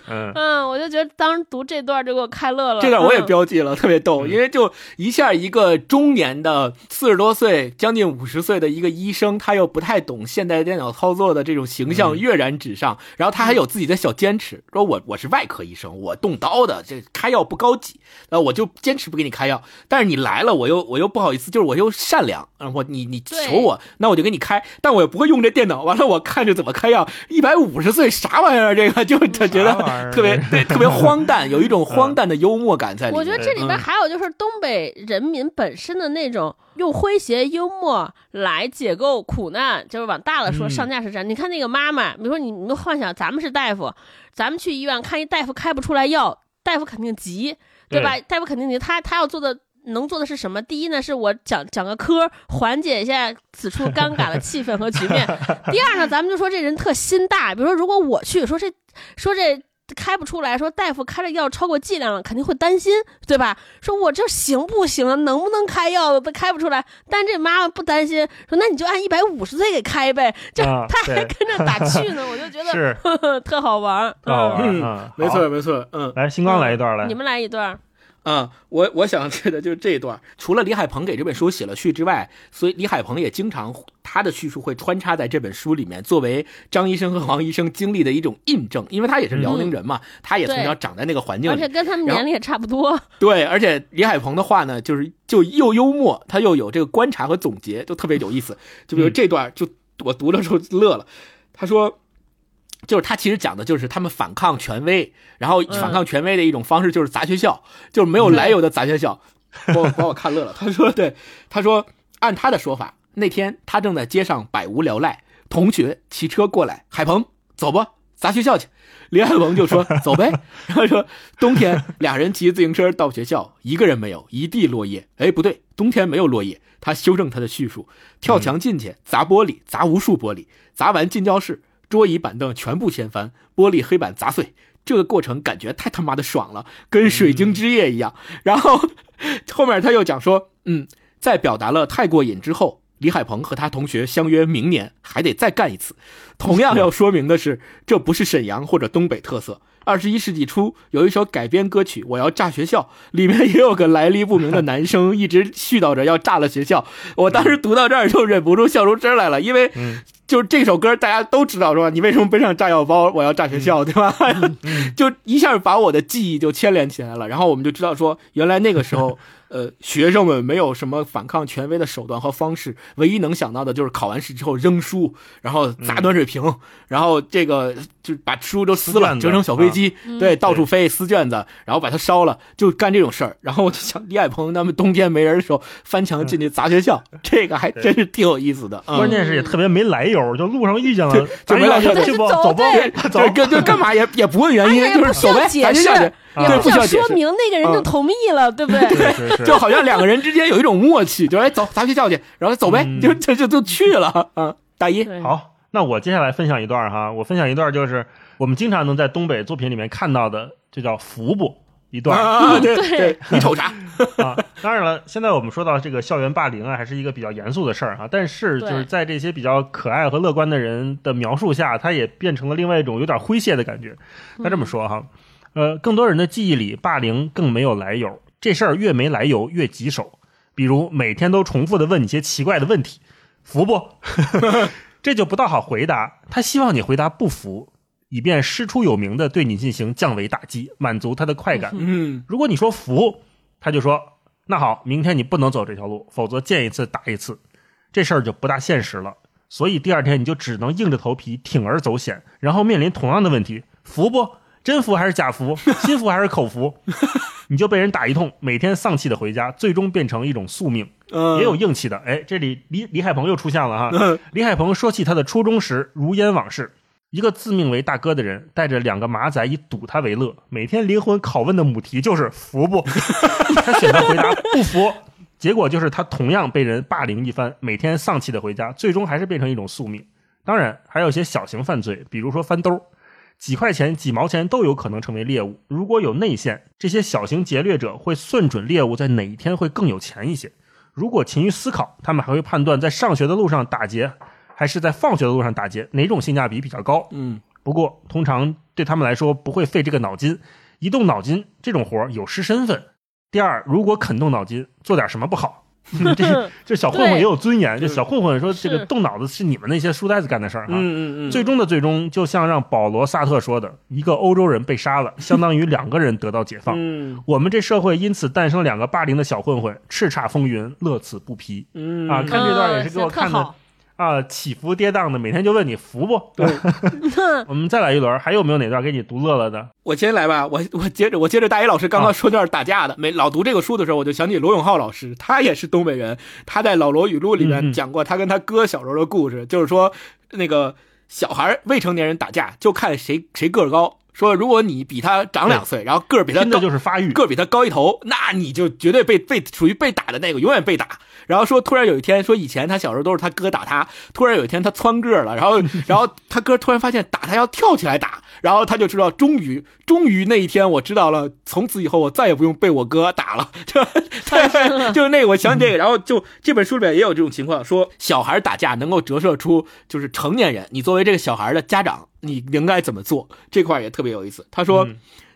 嗯，*laughs* 嗯，我就觉得当时读这段就给我开乐了。这段我也嗯标记了，特别逗，因为就一下一个中年的四十多岁、将近五十岁的一个医生，他又不太懂现代电脑操作的这种形象跃然纸上，然后他还有自己的小坚持，说我我是外科医生，我动刀的，这开药不高级，呃，我就坚持不给你开药。但是你来了，我又我又不好意思，就是我又善良，嗯，我你你求我，那我就给你开，但我也不会用这电脑，完了我看着怎么开药，一百五十岁啥玩意儿？这个就他觉得特别对特别 *laughs* 荒诞，有一种荒诞的幽默感在里面。我觉得这里边嗯还有就是东北人民本身的那种用诙谐幽默来解构苦难，就是往大了说嗯上价值战。你看那个妈妈，比如说你你们幻想咱们是大夫，咱们去医院看一大夫开不出来药，大夫肯定急，对吧？大夫肯定急，他他要做的。能做的是什么？第一呢，是我讲讲个嗑，缓解一下此处尴尬的气氛和局面。第二呢，咱们就说这人特心大，比如说如果我去说这说这开不出来，说大夫开的药超过剂量了，肯定会担心，对吧？说我这行不行啊？能不能开药都开不出来。但这妈妈不担心，说那你就按一百五十岁给开呗，就啊 *laughs* 他还跟着打趣呢，*laughs* 我就觉得呵呵 *laughs* 特好玩儿。特好玩没错没错，嗯来，星光来一段来你。们来一段儿，啊，我我想这的就是这一段，除了李海鹏给这本书写了序之外，所以李海鹏也经常他的叙述会穿插在这本书里面，作为张医生和王医生经历的一种印证，因为他也是辽宁人嘛，他也从小长在那个环境里而且，跟他们年龄也差不多。*laughs* 对，而且李海鹏的话呢，就是就又幽默，他又有这个观察和总结，就特别有意思。就比如这段，就我读的时候乐了。他说，就是他其实讲的就是他们反抗权威，然后反抗权威的一种方式就是砸学校，就是没有来由的砸学校，*laughs* 把我把我看乐了。他说，对，他说按他的说法，那天他正在街上百无聊赖，同学骑车过来，海鹏走吧，砸学校去。李海鹏就说：“走呗。*laughs* ”然后说：“冬天俩人骑自行车到学校，一个人没有，一地落叶。哎，不对，冬天没有落叶。”他修正他的叙述，跳墙进去，砸玻璃，砸无数玻璃，砸完进教室，桌椅板凳全部掀翻，玻璃黑板砸碎。这个过程感觉太他妈的爽了，跟水晶之夜一样。然后后面他又讲说：“嗯，在表达了太过瘾之后，李海鹏和他同学相约明年还得再干一次。同样要说明的是，这不是沈阳或者东北特色。二十一世纪初有一首改编歌曲《我要炸学校》，里面也有个来历不明的男生一直絮叨着要炸了学校。我当时读到这儿就忍不住笑出声来了，因为就是这首歌大家都知道是吧？你为什么背上炸药包？我要炸学校，对吧？*laughs* 就一下把我的记忆就牵连起来了，然后我们就知道说，原来那个时候。呃，学生们没有什么反抗权威的手段和方式，唯一能想到的就是考完试之后扔书，然后砸暖水瓶，然后这个就把书都撕了，折成小飞机，对，到处飞，撕卷子，然后把它烧了，就干这种事儿。然后我就想，李海鹏他们冬天没人的时候翻墙进去砸学校，这个还真是挺有意思的。关键是也特别没来由，就路上遇见了，就没来由，去不走吧，走就就干嘛也也不问原因，就是走呗，砸学校去。也不想说明，那个人就同意了，对不对？对，*laughs* 就好像两个人之间有一种默契，就哎走，咱学校去，然后走呗，就就就就去了 *laughs* 啊。大一，好，那我接下来分享一段哈，我分享一段就是我们经常能在东北作品里面看到的，就叫服部一段。啊，对 *laughs* 对，你瞅啥？啊，当然了，现在我们说到这个校园霸凌啊，还是一个比较严肃的事儿哈。但是就是在这些比较可爱和乐观的人的描述下，它也变成了另外一种有点诙谐的感觉。那这么说哈。呃，更多人的记忆里，霸凌更没有来由。这事儿越没来由越棘手。比如每天都重复的问你些奇怪的问题，服不？*laughs* 这就不大好回答。他希望你回答不服，以便师出有名的对你进行降维打击，满足他的快感。嗯，如果你说服，他就说那好，明天你不能走这条路，否则见一次打一次。这事儿就不大现实了。所以第二天你就只能硬着头皮铤而走险，然后面临同样的问题，服不？真服还是假服？心服还是口服？*laughs* 你就被人打一通，每天丧气的回家，最终变成一种宿命。也有硬气的，哎，这里李李海鹏又出现了哈。李海鹏说起他的初中时如烟往事，一个自命为大哥的人带着两个马仔以赌他为乐，每天灵魂拷问的母题就是服不？*laughs* 他选择回答不服，结果就是他同样被人霸凌一番，每天丧气的回家，最终还是变成一种宿命。当然，还有些小型犯罪，比如说翻兜。几块钱、几毛钱都有可能成为猎物。如果有内线，这些小型劫掠者会算准猎物在哪一天会更有钱一些。如果勤于思考，他们还会判断在上学的路上打劫，还是在放学的路上打劫，哪种性价比比较高。嗯，不过通常对他们来说不会费这个脑筋，一动脑筋这种活有失身份。第二，如果肯动脑筋，做点什么不好？*laughs* 这这小混混也有尊严。这小混混说：“这个动脑子是你们那些书呆子干的事儿。”嗯嗯嗯。最终的最终，就像让保罗·萨特说的：“一个欧洲人被杀了，相当于两个人得到解放。”嗯。我们这社会因此诞生两个霸凌的小混混，叱咤风云，乐此不疲。嗯啊，看这段也是给我看的。啊，起伏跌宕的，每天就问你服不？对，*laughs* 我们再来一轮，还有没有哪段给你读乐了的？我先来吧，我我接着我接着大一老师刚刚说段打架的，没老读这个书的时候，我就想起罗永浩老师，他也是东北人，他在《老罗语录》里面讲过他跟他哥小时候的故事，就是说那个小孩未成年人打架就看谁谁个儿高。说，如果你比他长两岁，然后个儿比他高，就是发育，个儿比他高一头，那你就绝对被被属于被打的那个，永远被打。然后说，突然有一天，说以前他小时候都是他哥打他，突然有一天他蹿个了，然后 *laughs* 然后他哥突然发现打他要跳起来打，然后他就知道，终于终于那一天我知道了，从此以后我再也不用被我哥打了。*laughs* *laughs* 就就那个，我想起这个，*laughs* 然后就这本书里面也有这种情况，说小孩打架能够折射出就是成年人，你作为这个小孩的家长。你应该怎么做？这块也特别有意思。他说，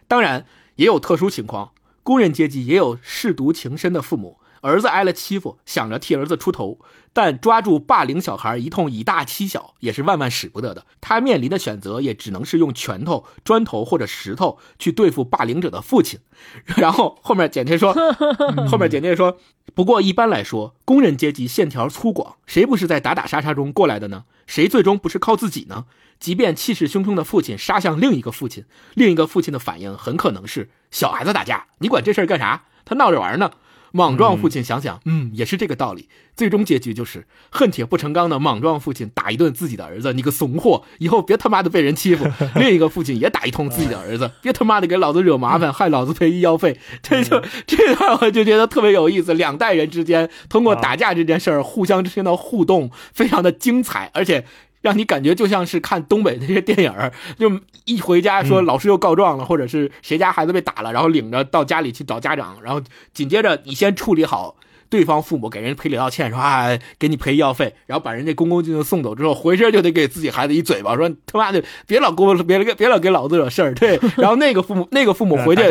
当然也有特殊情况，工人阶级也有舐犊情深的父母，儿子挨了欺负，想着替儿子出头，但抓住霸凌小孩一通以大欺小，也是万万使不得的。他面临的选择也只能是用拳头、砖头或者石头去对付霸凌者的父亲。*laughs* 然后后面简介说，*laughs* 后面简介说，不过一般来说，工人阶级线条粗犷，谁不是在打打杀杀中过来的呢？谁最终不是靠自己呢？即便气势汹汹的父亲杀向另一个父亲，另一个父亲的反应很可能是小孩子打架，你管这事儿干啥？他闹着玩呢。莽撞父亲想想，嗯，也是这个道理。最终结局就是恨铁不成钢的莽撞父亲打一顿自己的儿子，你个怂货，以后别他妈的被人欺负。*laughs* 另一个父亲也打一通自己的儿子，别他妈的给老子惹麻烦，害老子赔医药费。*laughs* 这就这段我就觉得特别有意思，两代人之间通过打架这件事儿互相之间的互动非常的精彩，而且。让你感觉就像是看东北那些电影就一回家说老师又告状了，或者是谁家孩子被打了，然后领着到家里去找家长，然后紧接着你先处理好对方父母给人赔礼道歉，说啊给你赔医药费，然后把人家恭恭敬敬送走之后，回身就得给自己孩子一嘴巴，说他妈的别老给我别别别老给老子惹事儿。对，*laughs* 然后那个父母那个父母回去。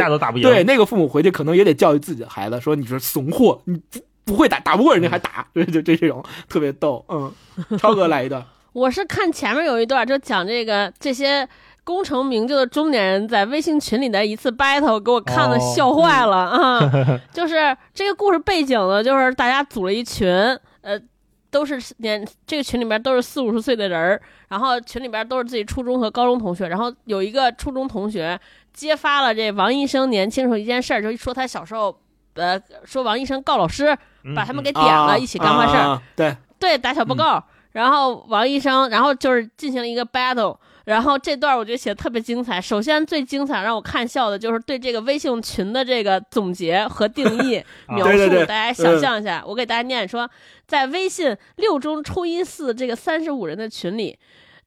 对，那个父母回去可能也得教育自己的孩子，说你是怂货，你不不会打，打不过人家还打，*laughs* 就就这种特别逗。嗯，超哥来一段。我是看前面有一段，就讲这个这些功成名就的中年人在微信群里的一次 battle，给我看的笑坏了啊！*laughs* 就是这个故事背景呢，就是大家组了一群，呃，都是年这个群里面都是四五十岁的人儿，然后群里边都是自己初中和高中同学，然后有一个初中同学揭发了这王医生年轻时候一件事儿，就说他小时候，呃，说王医生告老师，把他们给点了，啊一起干坏事儿，啊对，对，打小报告。然后王医生，然后就是进行了一个 battle，然后这段我觉得写的特别精彩。首先最精彩让我看笑的就是对这个微信群的这个总结和定义 *laughs* 啊描述，对对对大家想象一下，我给大家念说，在微信六中初一四这个三十五人的群里，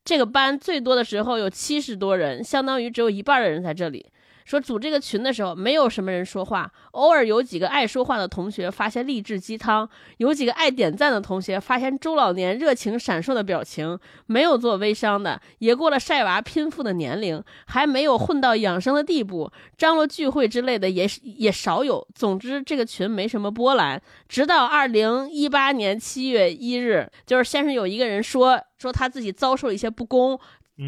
这个班最多的时候有七十多人，相当于只有一半的人在这里。说组这个群的时候，没有什么人说话，偶尔有几个爱说话的同学发些励志鸡汤，有几个爱点赞的同学发现中老年热情闪烁的表情，没有做微商的，也过了晒娃拼富的年龄，还没有混到养生的地步，张罗聚会之类的也是也少有。总之，这个群没什么波澜。直到二零一八年七月一日，就是先是有一个人说说他自己遭受了一些不公，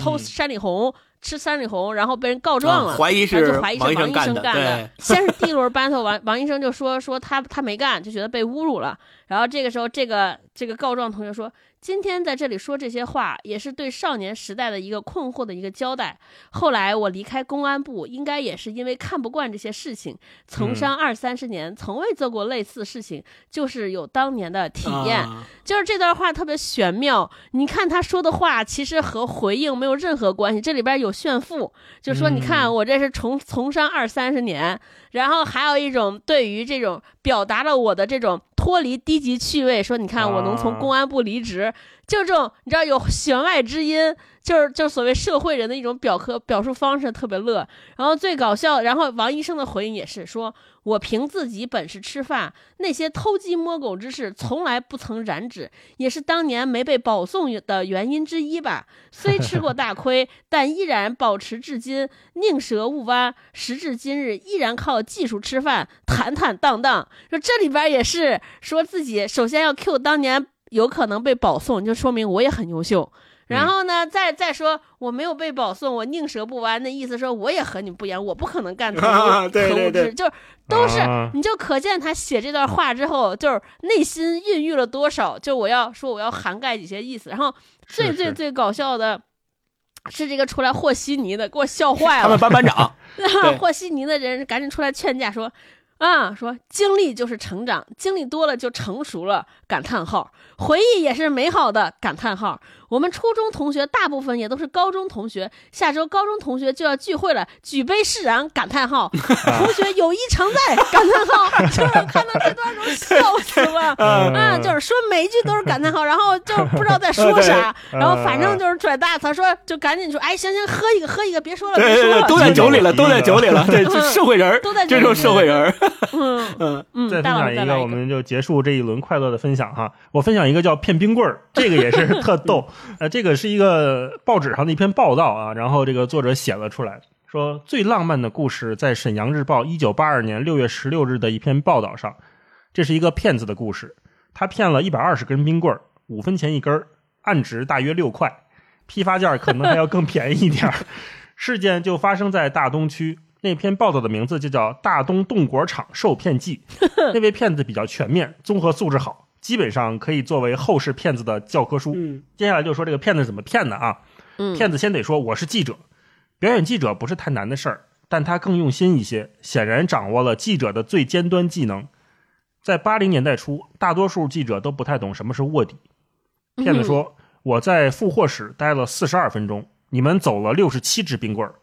偷嗯山里红。吃三里红，然后被人告状了，啊怀疑是王医生生干的干的。*laughs* 先是第一轮 battle，王王医生就说说他他没干，就觉得被侮辱了。然后这个时候，这个这个告状同学说，今天在这里说这些话，也是对少年时代的一个困惑的一个交代。后来我离开公安部，应该也是因为看不惯这些事情，从商二三十年，从未做过类似事情，就是有当年的体验。啊。就是这段话特别玄妙，你看他说的话其实和回应没有任何关系，这里边有炫富，就说你看我这是从从商二三十年，然后还有一种对于这种表达了我的这种脱离低级趣味，说你看我能从啊公安部离职，就这种你知道有弦外之音，就是就是所谓社会人的一种表科表述方式，特别乐。然后最搞笑，然后王医生的回应也是说，我凭自己本事吃饭，那些偷鸡摸狗之事从来不曾染指，也是当年没被保送的原因之一吧。虽吃过大亏，*laughs* 但依然保持至今，宁折勿弯。时至今日，依然靠技术吃饭，坦坦荡荡。说这里边也是说自己首先要 Q 当年有可能被保送，就说明我也很优秀。然后呢，再再说我没有被保送，我宁折不弯的意思，说我也和你不一样，我不可能干特务 *laughs* 对特务对对制，就是都是啊，你就可见他写这段话之后，就是内心孕育了多少。就我要说，我要涵盖几些意思。然后最最最搞笑的是这个出来和稀泥的，给我笑坏了他们。班班长，对和稀泥的人赶紧出来劝架说。啊，说经历就是成长，经历多了就成熟了。感叹号，回忆也是美好的。感叹号，我们初中同学大部分也都是高中同学，下周高中同学就要聚会了，举杯释然。感叹号，*laughs* 同学友谊常在。感叹号，就是看到这段时候笑死了。*laughs* 嗯啊，就是说每一句都是感叹号，然后就不知道在说 *laughs* 啥，然后反正就是拽大词，说就赶紧说，哎，行行，喝一个，喝一个，别说了，别说了，都在酒里了，都在酒里了，对，社会人儿，都在这种社会人儿，嗯嗯，嗯，再分享一个，我们就结束这一轮快乐的分享哈。我分享一个叫骗冰棍儿，这个也是特逗。呃，这个是一个报纸上的一篇报道啊，然后这个作者写了出来，说最浪漫的故事在《沈阳日报》一九八二年六月十六日的一篇报道上。这是一个骗子的故事，他骗了一百二十根冰棍儿，五分钱一根儿，按值大约六块，批发价可能还要更便宜一点儿。*laughs* 事件就发生在大东区。那篇报道的名字就叫《大东冻果厂受骗记》。*laughs* 那位骗子比较全面，综合素质好，基本上可以作为后世骗子的教科书。嗯接下来就说这个骗子怎么骗的啊？嗯骗子先得说我是记者，表演记者不是太难的事儿，但他更用心一些，显然掌握了记者的最尖端技能。在八零年代初，大多数记者都不太懂什么是卧底。骗子说：“我在付货室待了四十二分钟，你们走了六十七只冰棍儿。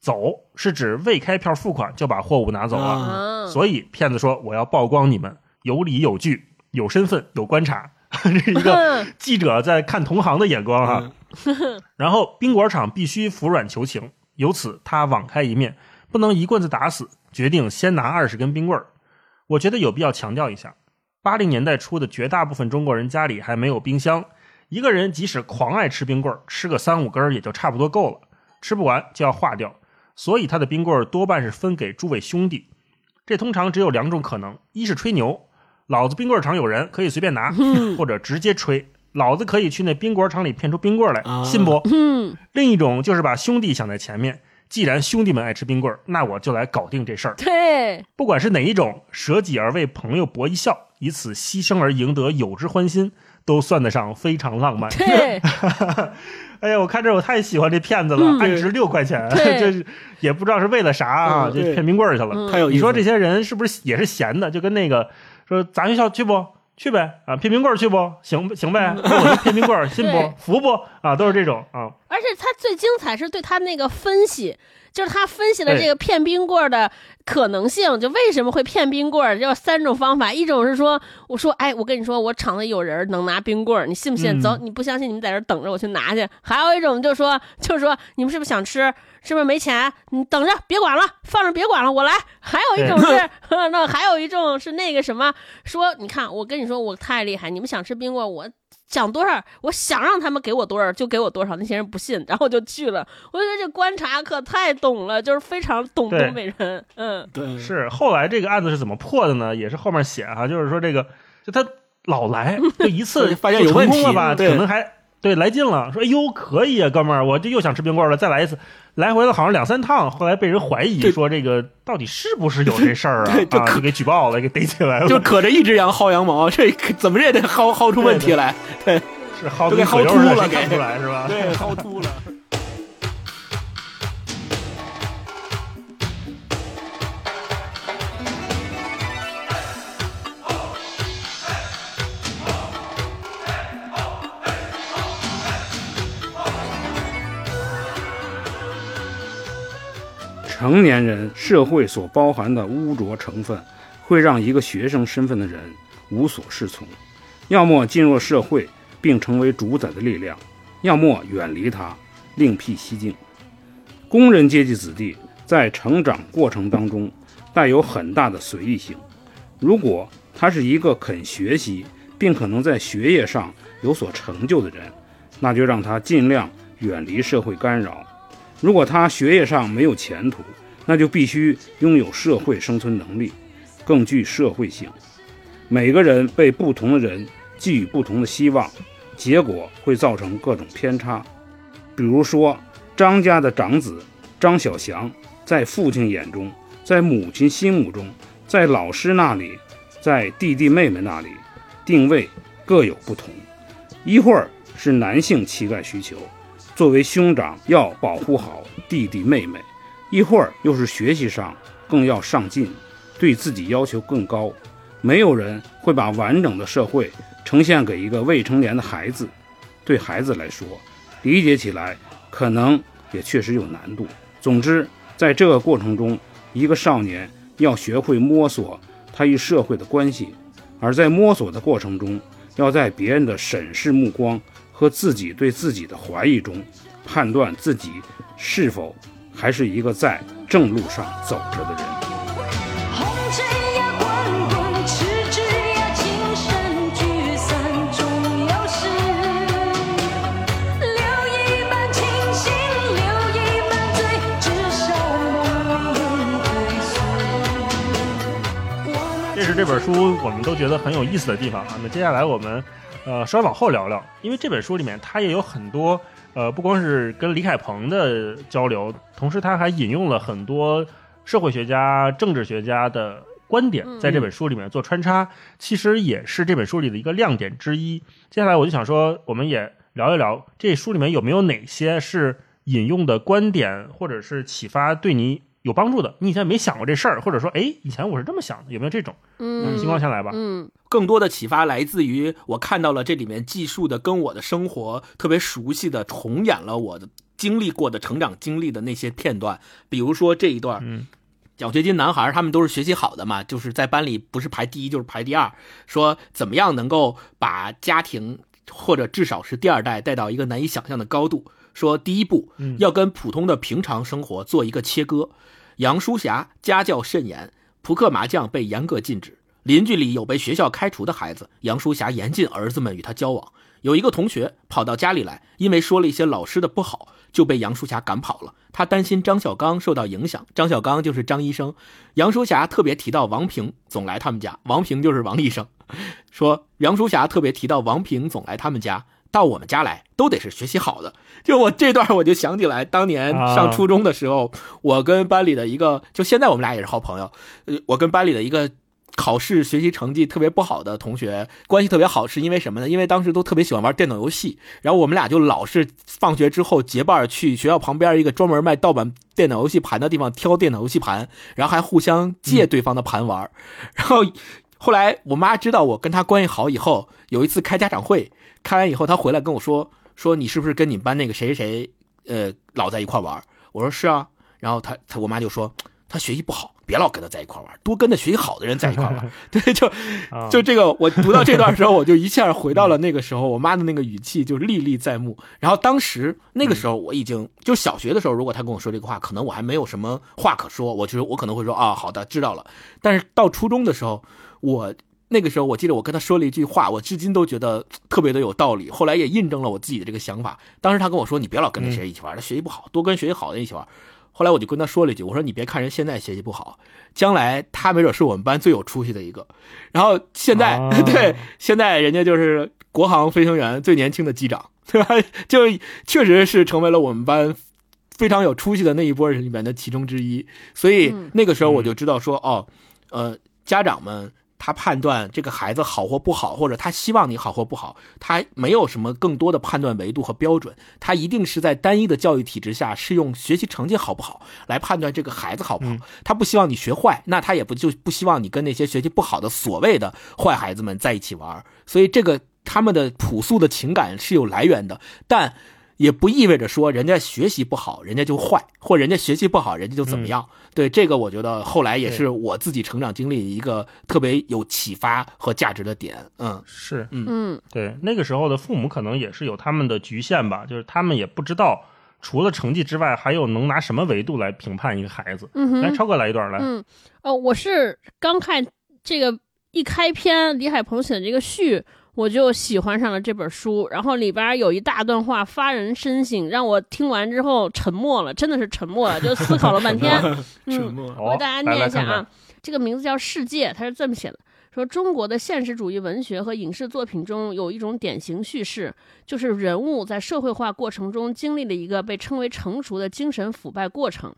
走是指未开票付款就把货物拿走了。所以骗子说我要曝光你们，有理有据，有身份，有观察，*laughs* 这是一个 *laughs* 记者在看同行的眼光哈。*laughs* 然后冰果厂必须服软求情，由此他网开一面，不能一棍子打死，决定先拿二十根冰棍儿。我觉得有必要强调一下，八零年代初的绝大部分中国人家里还没有冰箱，一个人即使狂爱吃冰棍儿，吃个三五根儿也就差不多够了，吃不完就要化掉，所以他的冰棍儿多半是分给诸位兄弟。这通常只有两种可能：一是吹牛，老子冰棍儿厂有人可以随便拿；*laughs* 或者直接吹，老子可以去那冰棍儿厂里骗出冰棍儿来，啊信不？嗯，另一种就是把兄弟想在前面，既然兄弟们爱吃冰棍儿，那我就来搞定这事儿。对，不管是哪一种，舍己而为朋友博一笑，以此牺牲而赢得友之欢心，都算得上非常浪漫。对，*laughs* 哎呀，我看这我太喜欢这骗子了，嗯按值六块钱，对 *laughs* 这是也不知道是为了啥啊，就骗冰棍儿去了。嗯太有意思了。你说这些人是不是也是闲的？就跟那个说咱学校去不？去呗啊，骗冰棍去不？行行呗，那我就骗冰棍，信不？*laughs* 服不？啊，都是这种啊。而且他最精彩是对他那个分析，就是他分析了这个骗冰棍儿的可能性，就为什么会骗冰棍儿，就有三种方法。一种是说，我说，哎，我跟你说，我厂子有人能拿冰棍儿，你信不信？嗯走，你不相信，你们在这儿等着，我去拿去。还有一种就是说，就是说，你们是不是想吃？是不是没钱？你等着，别管了，放着别管了，我来。还有一种是，*laughs* 那还有一种是那个什么，说你看，我跟你说，我太厉害，你们想吃冰棍儿，我想多少，我想让他们给我多少就给我多少，那些人不信，然后就去了。我觉得这观察可太懂了，就是非常懂东北人。嗯，对，是后来这个案子是怎么破的呢？也是后面写哈、就是说这个就他老来，*laughs* 就一次对 *laughs* 发现有就成功了问题吧，对可能还对来劲了，说哎呦可以啊，哥们儿，我这又想吃冰棍了，再来一次，来回了好像两三趟，后来被人怀疑说这个到底是不是有这事儿啊 *laughs* 对，就啊，可就给举报了，给逮起来了，就可着一只羊薅羊毛，这怎么着也得薅薅出问题来。对 *laughs* 是薅都给薅秃了看出来是吧？对，薅秃了。成年人社会所包含的污浊成分，会让一个学生身份的人无所适从，要么进入社会并成为主宰的力量，要么远离他，另辟蹊径。工人阶级子弟在成长过程当中带有很大的随意性，如果他是一个肯学习并可能在学业上有所成就的人，那就让他尽量远离社会干扰。如果他学业上没有前途，那就必须拥有社会生存能力，更具社会性。每个人被不同的人寄予不同的希望，结果会造成各种偏差。比如说，张家的长子张小祥，在父亲眼中，在母亲心目中，在老师那里，在弟弟妹妹那里，定位各有不同。一会儿是男性乞丐需求，作为兄长要保护好弟弟妹妹；一会儿又是学习上更要上进，对自己要求更高。没有人会把完整的社会呈现给一个未成年的孩子，对孩子来说，理解起来可能也确实有难度。总之，在这个过程中，一个少年要学会摸索他与社会的关系，而在摸索的过程中，要在别人的审视目光和自己对自己的怀疑中，判断自己是否还是一个在正路上走着的人。这是这本书我们都觉得很有意思的地方啊。那接下来我们呃稍微往后聊聊，因为这本书里面他也有很多呃不光是跟李凯鹏的交流，同时他还引用了很多社会学家、政治学家的观点，在这本书里面做穿插，其实也是这本书里的一个亮点之一。接下来我就想说，我们也聊一聊这书里面有没有哪些是引用的观点，或者是启发对你有帮助的，你以前没想过这事儿，或者说，哎，以前我是这么想的，有没有这种？嗯，星光先来吧。嗯更多的启发来自于我看到了这里面记述的跟我的生活特别熟悉的，重演了我的经历过的成长经历的那些片段，比如说这一段，嗯，奖学金男孩他们都是学习好的嘛，就是在班里不是排第一就是排第二，说怎么样能够把家庭或者至少是第二代带到一个难以想象的高度。说第一步嗯要跟普通的平常生活做一个切割。杨淑霞家教甚严，扑克麻将被严格禁止。邻居里有被学校开除的孩子，杨淑霞严禁儿子们与他交往。有一个同学跑到家里来，因为说了一些老师的不好，就被杨淑霞赶跑了。他担心张小刚受到影响，张小刚就是张医生。杨淑霞特别提到王平总来他们家，王平就是王医生。说杨淑霞特别提到王平总来他们家，到我们家来都得是学习好的。就我这段我就想起来，当年上初中的时候，我跟班里的一个，就现在我们俩也是好朋友，呃，我跟班里的一个。考试学习成绩特别不好的同学关系特别好，是因为什么呢？因为当时都特别喜欢玩电脑游戏，然后我们俩就老是放学之后结伴去学校旁边一个专门卖盗版电脑游戏盘的地方挑电脑游戏盘，然后还互相借对方的盘玩。*laughs* 然后后来我妈知道我跟他关系好以后，有一次开家长会，开完以后他回来跟我说说你是不是跟你们班那个谁谁谁呃老在一块玩？我说是啊，然后他他我妈就说他学习不好。别老跟他在一块玩，多跟那学习好的人在一块玩。*laughs* 对，就就这个，我读到这段时候，我就一下回到了那个时候，我妈的那个语气就历历在目。然后当时那个时候，我已经就小学的时候，如果他跟我说这个话，可能我还没有什么话可说，我就是我可能会说啊，好的，知道了。但是到初中的时候，我那个时候我记得我跟他说了一句话，我至今都觉得特别的有道理。后来也印证了我自己的这个想法。当时他跟我说，你别老跟那谁一起玩，他学习不好，多跟学习好的一起玩。后来我就跟他说了一句：“我说你别看人现在学习不好，将来他没准是我们班最有出息的一个。然后现在、*laughs* 啊对现在人家就是国航飞行员最年轻的机长，对吧？*laughs* 就确实是成为了我们班非常有出息的那一波人里面的其中之一。所以嗯那个时候我就知道说，哦，呃，家长们。”他判断这个孩子好或不好，或者他希望你好或不好，他没有什么更多的判断维度和标准，他一定是在单一的教育体制下，是用学习成绩好不好来判断这个孩子好不好。他不希望你学坏，那他也不就不希望你跟那些学习不好的所谓的坏孩子们在一起玩。所以这个他们的朴素的情感是有来源的，但也不意味着说人家学习不好，人家就坏，或人家学习不好，人家就怎么样。对这个，我觉得后来也是我自己成长经历一个特别有启发和价值的点。嗯是嗯对那个时候的父母可能也是有他们的局限吧，就是他们也不知道除了成绩之外，还有能拿什么维度来评判一个孩子。来，超哥来一段来。嗯，哦，我是刚看这个一开篇李海鹏写的这个序，我就喜欢上了这本书，然后里边有一大段话发人深省，让我听完之后沉默了，真的是沉默了，就思考了半天。嗯，*laughs* 我给大家念一下啊，看看这个名字叫《世界》，它是这么写的。说中国的现实主义文学和影视作品中有一种典型叙事，就是人物在社会化过程中经历了一个被称为成熟的精神腐败过程。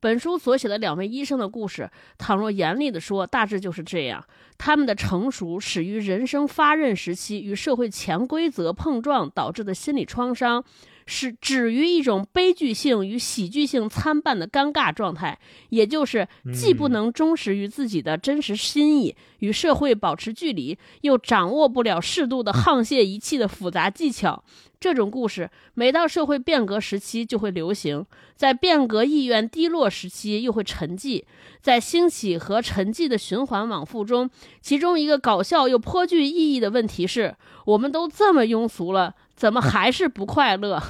本书所写的两位医生的故事，倘若严厉地说，大致就是这样。他们的成熟始于人生发轫时期与社会潜规则碰撞导致的心理创伤，是止于一种悲剧性与喜剧性参半的尴尬状态，也就是既不能忠实于自己的真实心意，与社会保持距离，又掌握不了适度的沆瀣一气的复杂技巧。这种故事每到社会变革时期就会流行，在变革意愿低落时期又会沉寂，在兴起和沉寂的循环往复中，其中一个搞笑又颇具意义的问题是：我们都这么庸俗了，怎么还是不快乐？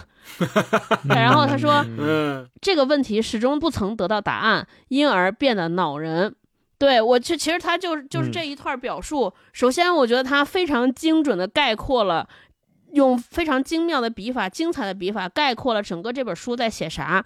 *laughs* 然后他说，嗯这个问题始终不曾得到答案，因而变得恼人。对我，其其实他就是就是嗯这一段表述。首先，我觉得他非常精准的概括了，用非常精妙的笔法、精彩的笔法概括了整个这本书在写啥。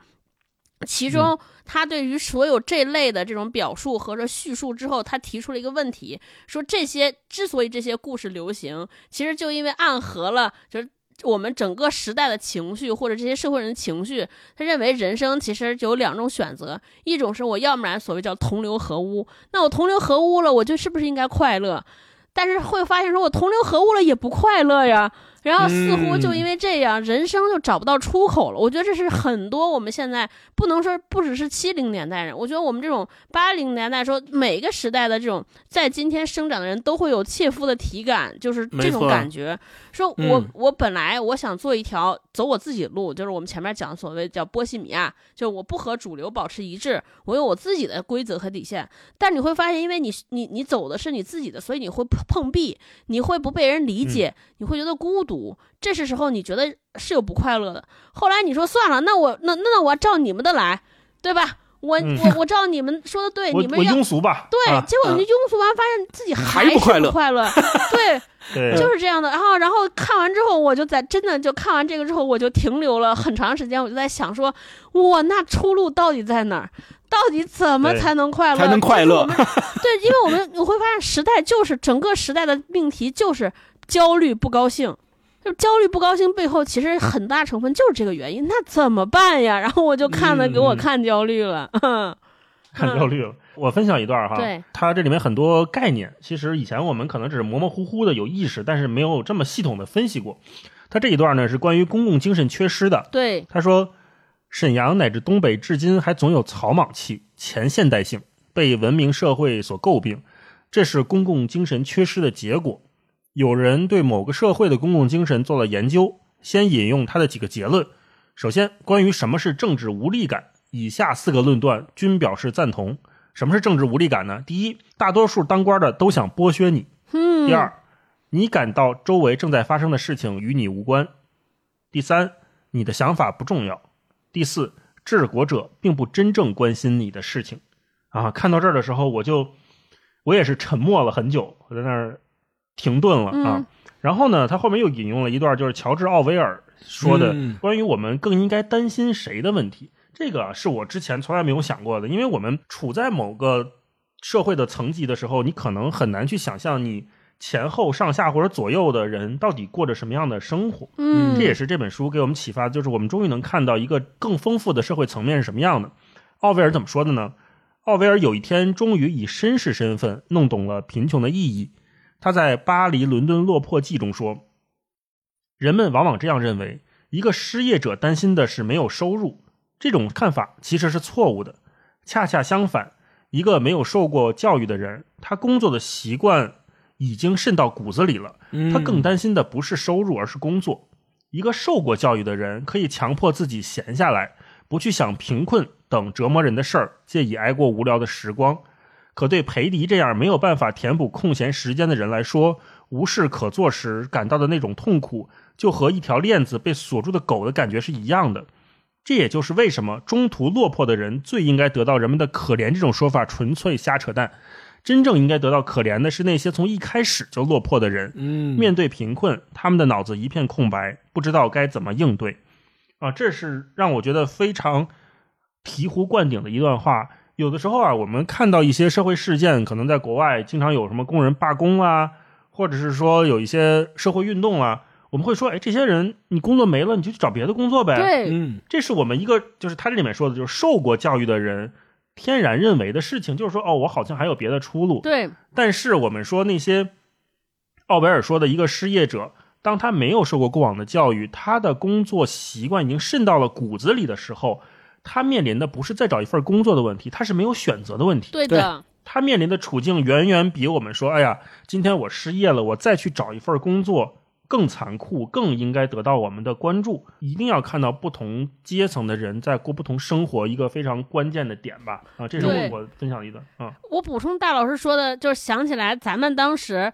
其中，他对于所有这类的这种表述和这叙述之后，他提出了一个问题，说这些之所以这些故事流行，其实就因为暗合了就是我们整个时代的情绪，或者这些社会人的情绪。他认为人生其实就有两种选择，一种是我要不然所谓叫同流合污，那我同流合污了，我就是不是应该快乐？但是会发现说我同流合污了也不快乐呀。然后似乎就因为这样，人生就找不到出口了。我觉得这是很多我们现在不能说不只是七零年代人，我觉得我们这种八零年代说每个时代的这种在今天生长的人都会有切肤的体感，就是这种感觉。说我、嗯我本来我想做一条走我自己的路，就是我们前面讲的所谓叫波西米亚，就我不和主流保持一致，我有我自己的规则和底线。但你会发现，因为你你你走的是你自己的，所以你会碰碰壁，你会不被人理解，你会觉得孤独。这是时候你觉得是有不快乐的。后来你说算了，那我那那那我照你们的来，对吧？我嗯我我照你们说的对，你们要庸俗吧？对，啊结果你庸俗完，发现自己是还不快乐快乐，*laughs* 对，*laughs* 对，就是这样的。然后，然后看完之后，我就在真的就看完这个之后，我就停留了很长时间，我就在想说，哇，那出路到底在哪儿？到底怎么才能快乐？才能快乐 *laughs* 对，因为我们我会发现时代就是整个时代的命题就是焦虑不高兴。就焦虑不高兴背后，其实很大成分就是这个原因。那怎么办呀？然后我就看的嗯给我看焦虑了。*laughs* 看焦虑了。我分享一段哈，对，它这里面很多概念，其实以前我们可能只是模模糊糊的有意识，但是没有这么系统的分析过。它这一段呢是关于公共精神缺失的。对，他说，沈阳乃至东北至今还总有草莽气、前现代性，被文明社会所诟病，这是公共精神缺失的结果。有人对某个社会的公共精神做了研究，先引用他的几个结论。首先，关于什么是政治无力感，以下四个论断均表示赞同。什么是政治无力感呢？第一，大多数当官的都想剥削你；嗯，第二，你感到周围正在发生的事情与你无关；第三，你的想法不重要；第四，治国者并不真正关心你的事情。啊，看到这儿的时候，我就我也是沉默了很久，我在那儿停顿了啊。嗯然后呢，他后面又引用了一段，就是乔治·奥威尔说的嗯关于我们更应该担心谁的问题。这个啊是我之前从来没有想过的，因为我们处在某个社会的层级的时候，你可能很难去想象你前后上下或者左右的人到底过着什么样的生活。嗯，这也是这本书给我们启发，就是我们终于能看到一个更丰富的社会层面是什么样的。奥威尔怎么说的呢？奥威尔有一天终于以绅士身份弄懂了贫穷的意义。他在《巴黎伦敦落魄记》中说：“人们往往这样认为，一个失业者担心的是没有收入，这种看法其实是错误的。恰恰相反，一个没有受过教育的人，他工作的习惯已经渗到骨子里了。他更担心的不是收入，而是工作。一个受过教育的人，可以强迫自己闲下来，不去想贫困等折磨人的事儿，借以挨过无聊的时光。可对裴迪这样没有办法填补空闲时间的人来说，无事可做时感到的那种痛苦，就和一条链子被锁住的狗的感觉是一样的。这也就是为什么中途落魄的人最应该得到人们的可怜这种说法纯粹瞎扯淡。真正应该得到可怜的是那些从一开始就落魄的人。嗯，面对贫困，他们的脑子一片空白，不知道该怎么应对。啊，这是让我觉得非常醍醐灌顶的一段话。有的时候啊，我们看到一些社会事件，可能在国外经常有什么工人罢工啊，或者是说有一些社会运动啊，我们会说，哎，这些人你工作没了，你就去找别的工作呗。对，嗯这是我们一个，就是他这里面说的，就是受过教育的人天然认为的事情，就是说，哦，我好像还有别的出路。对，但是我们说那些奥维尔说的一个失业者，当他没有受过过往的教育，他的工作习惯已经渗到了骨子里的时候，他面临的不是再找一份工作的问题，他是没有选择的问题。对的，他面临的处境远远比我们说，哎呀，今天我失业了，我再去找一份工作。更残酷，更应该得到我们的关注。一定要看到不同阶层的人在过不同生活，一个非常关键的点吧。啊，这是我我分享一个啊。我补充大老师说的，就是想起来咱们当时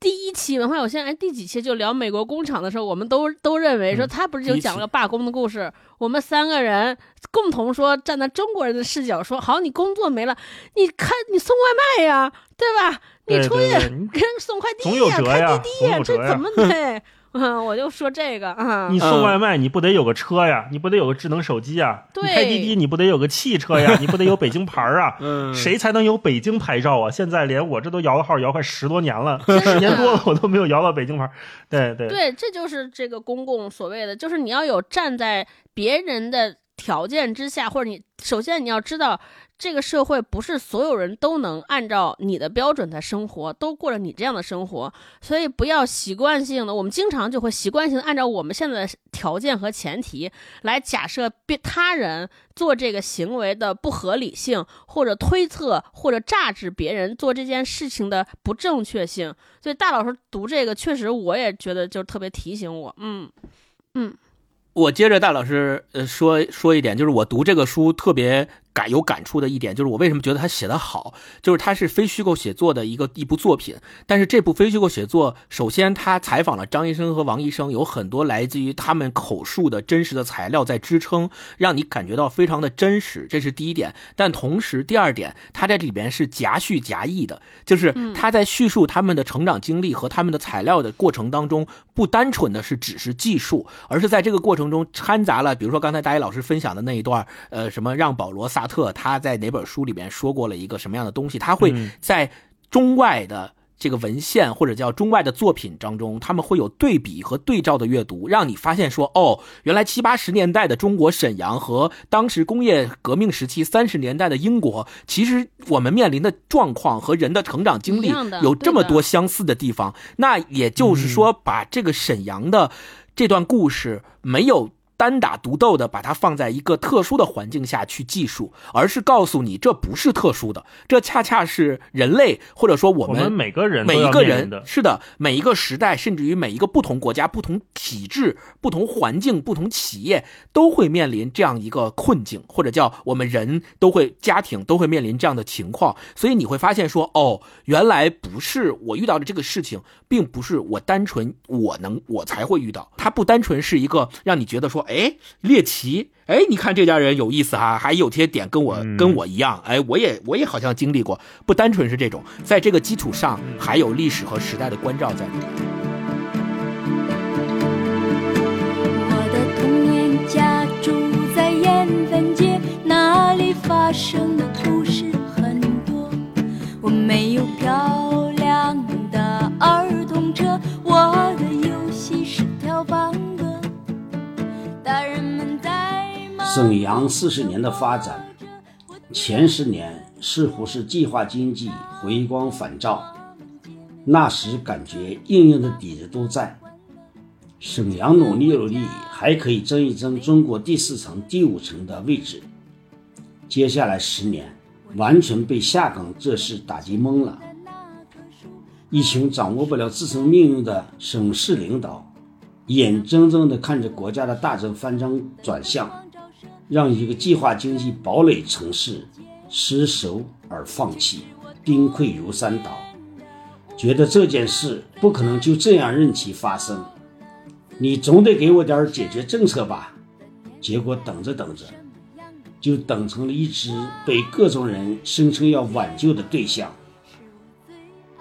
第一期文化有限，哎，第几期就聊美国工厂的时候，我们都都认为说嗯他不是就讲了个罢工的故事，我们三个人共同说站在中国人的视角说，好，你工作没了，你看你送外卖呀，对吧？你出去对对你给人送快递呀，开滴滴呀这怎么对？嗯，*laughs* 我就说这个啊，你送外卖，你不得有个车呀？你不得有个智能手机呀？对你开滴滴，你不得有个汽车呀？你不得有北京牌儿啊？嗯，谁才能有北京牌照啊？现在连我这都摇了号摇快十多年了，十年多了，我都没有摇到北京牌儿。对对对，这就是这个公共所谓的，就是你要有站在别人的条件之下，或者你首先你要知道，这个社会不是所有人都能按照你的标准在生活，都过着你这样的生活，所以不要习惯性的，我们经常就会习惯性的按照我们现在的条件和前提来假设别他人做这个行为的不合理性，或者推测或者榨制别人做这件事情的不正确性。所以大老师读这个，确实我也觉得就特别提醒我，嗯嗯我接着大老师呃说说一点，就是我读这个书特别感有感触的一点，就是我为什么觉得他写的好，就是他是非虚构写作的一个一部作品。但是这部非虚构写作，首先他采访了张医生和王医生，有很多来自于他们口述的真实的材料在支撑，让你感觉到非常的真实，这是第一点。但同时，第二点，他在里边是夹叙夹议的，就是他在叙述他们的成长经历和他们的材料的过程当中，不单纯的是只是技术，而是在这个过程中掺杂了，比如说刚才大一老师分享的那一段，呃，什么让保罗萨特他在哪本书里面说过了一个什么样的东西，他会在中外的。这个文献或者叫中外的作品当中，他们会有对比和对照的阅读，让你发现说，哦，原来七八十年代的中国沈阳和当时工业革命时期三十年代的英国，其实我们面临的状况和人的成长经历有这么多相似的地方。那也就是说，把这个沈阳的这段故事没有。单打独斗的把它放在一个特殊的环境下去计数，而是告诉你这不是特殊的，这恰恰是人类或者说我们每个人每一个人是的，每一个时代，甚至于每一个不同国家、不同体制、不同环境、不同企业，都会面临这样一个困境，或者叫我们人都会家庭都会面临这样的情况。所以你会发现说，哦，原来不是我遇到的这个事情，并不是我单纯我能我才会遇到，它不单纯是一个让你觉得说，哎，猎奇。哎，你看这家人有意思哈、还有些点跟我、嗯跟我一样，哎，我也我也好像经历过，不单纯是这种，在这个基础上还有历史和时代的关照在里面。我的童年家住在盐分街，那里发生的故事很多。我没有漂沈阳四十年的发展，前十年似乎是计划经济回光返照，那时感觉硬硬的底子都在。沈阳努力努力，还可以争一争中国第四层、第五层的位置。接下来十年，完全被下岗这事打击懵了。一群掌握不了自身命运的省市领导，眼睁睁地看着国家的大政方针转向，让一个计划经济堡垒城市失守而放弃，兵溃如山倒，觉得这件事不可能就这样任其发生，你总得给我点解决政策吧。结果等着等着，就等成了一只被各种人声称要挽救的对象。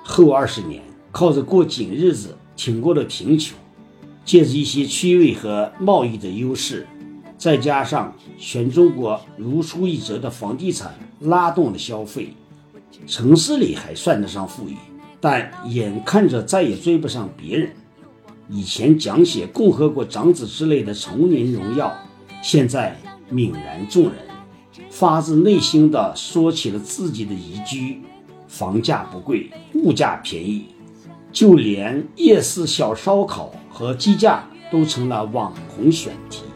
后二十年，靠着过紧日子挺过了贫穷，借着一些区位和贸易的优势，再加上全中国如出一辙的房地产拉动了消费，城市里还算得上富裕，但眼看着再也追不上别人。以前讲写共和国长子之类的丛林荣耀，现在泯然众人，发自内心的说起了自己的宜居，房价不贵，物价便宜，就连夜市小烧烤和鸡架都成了网红选题。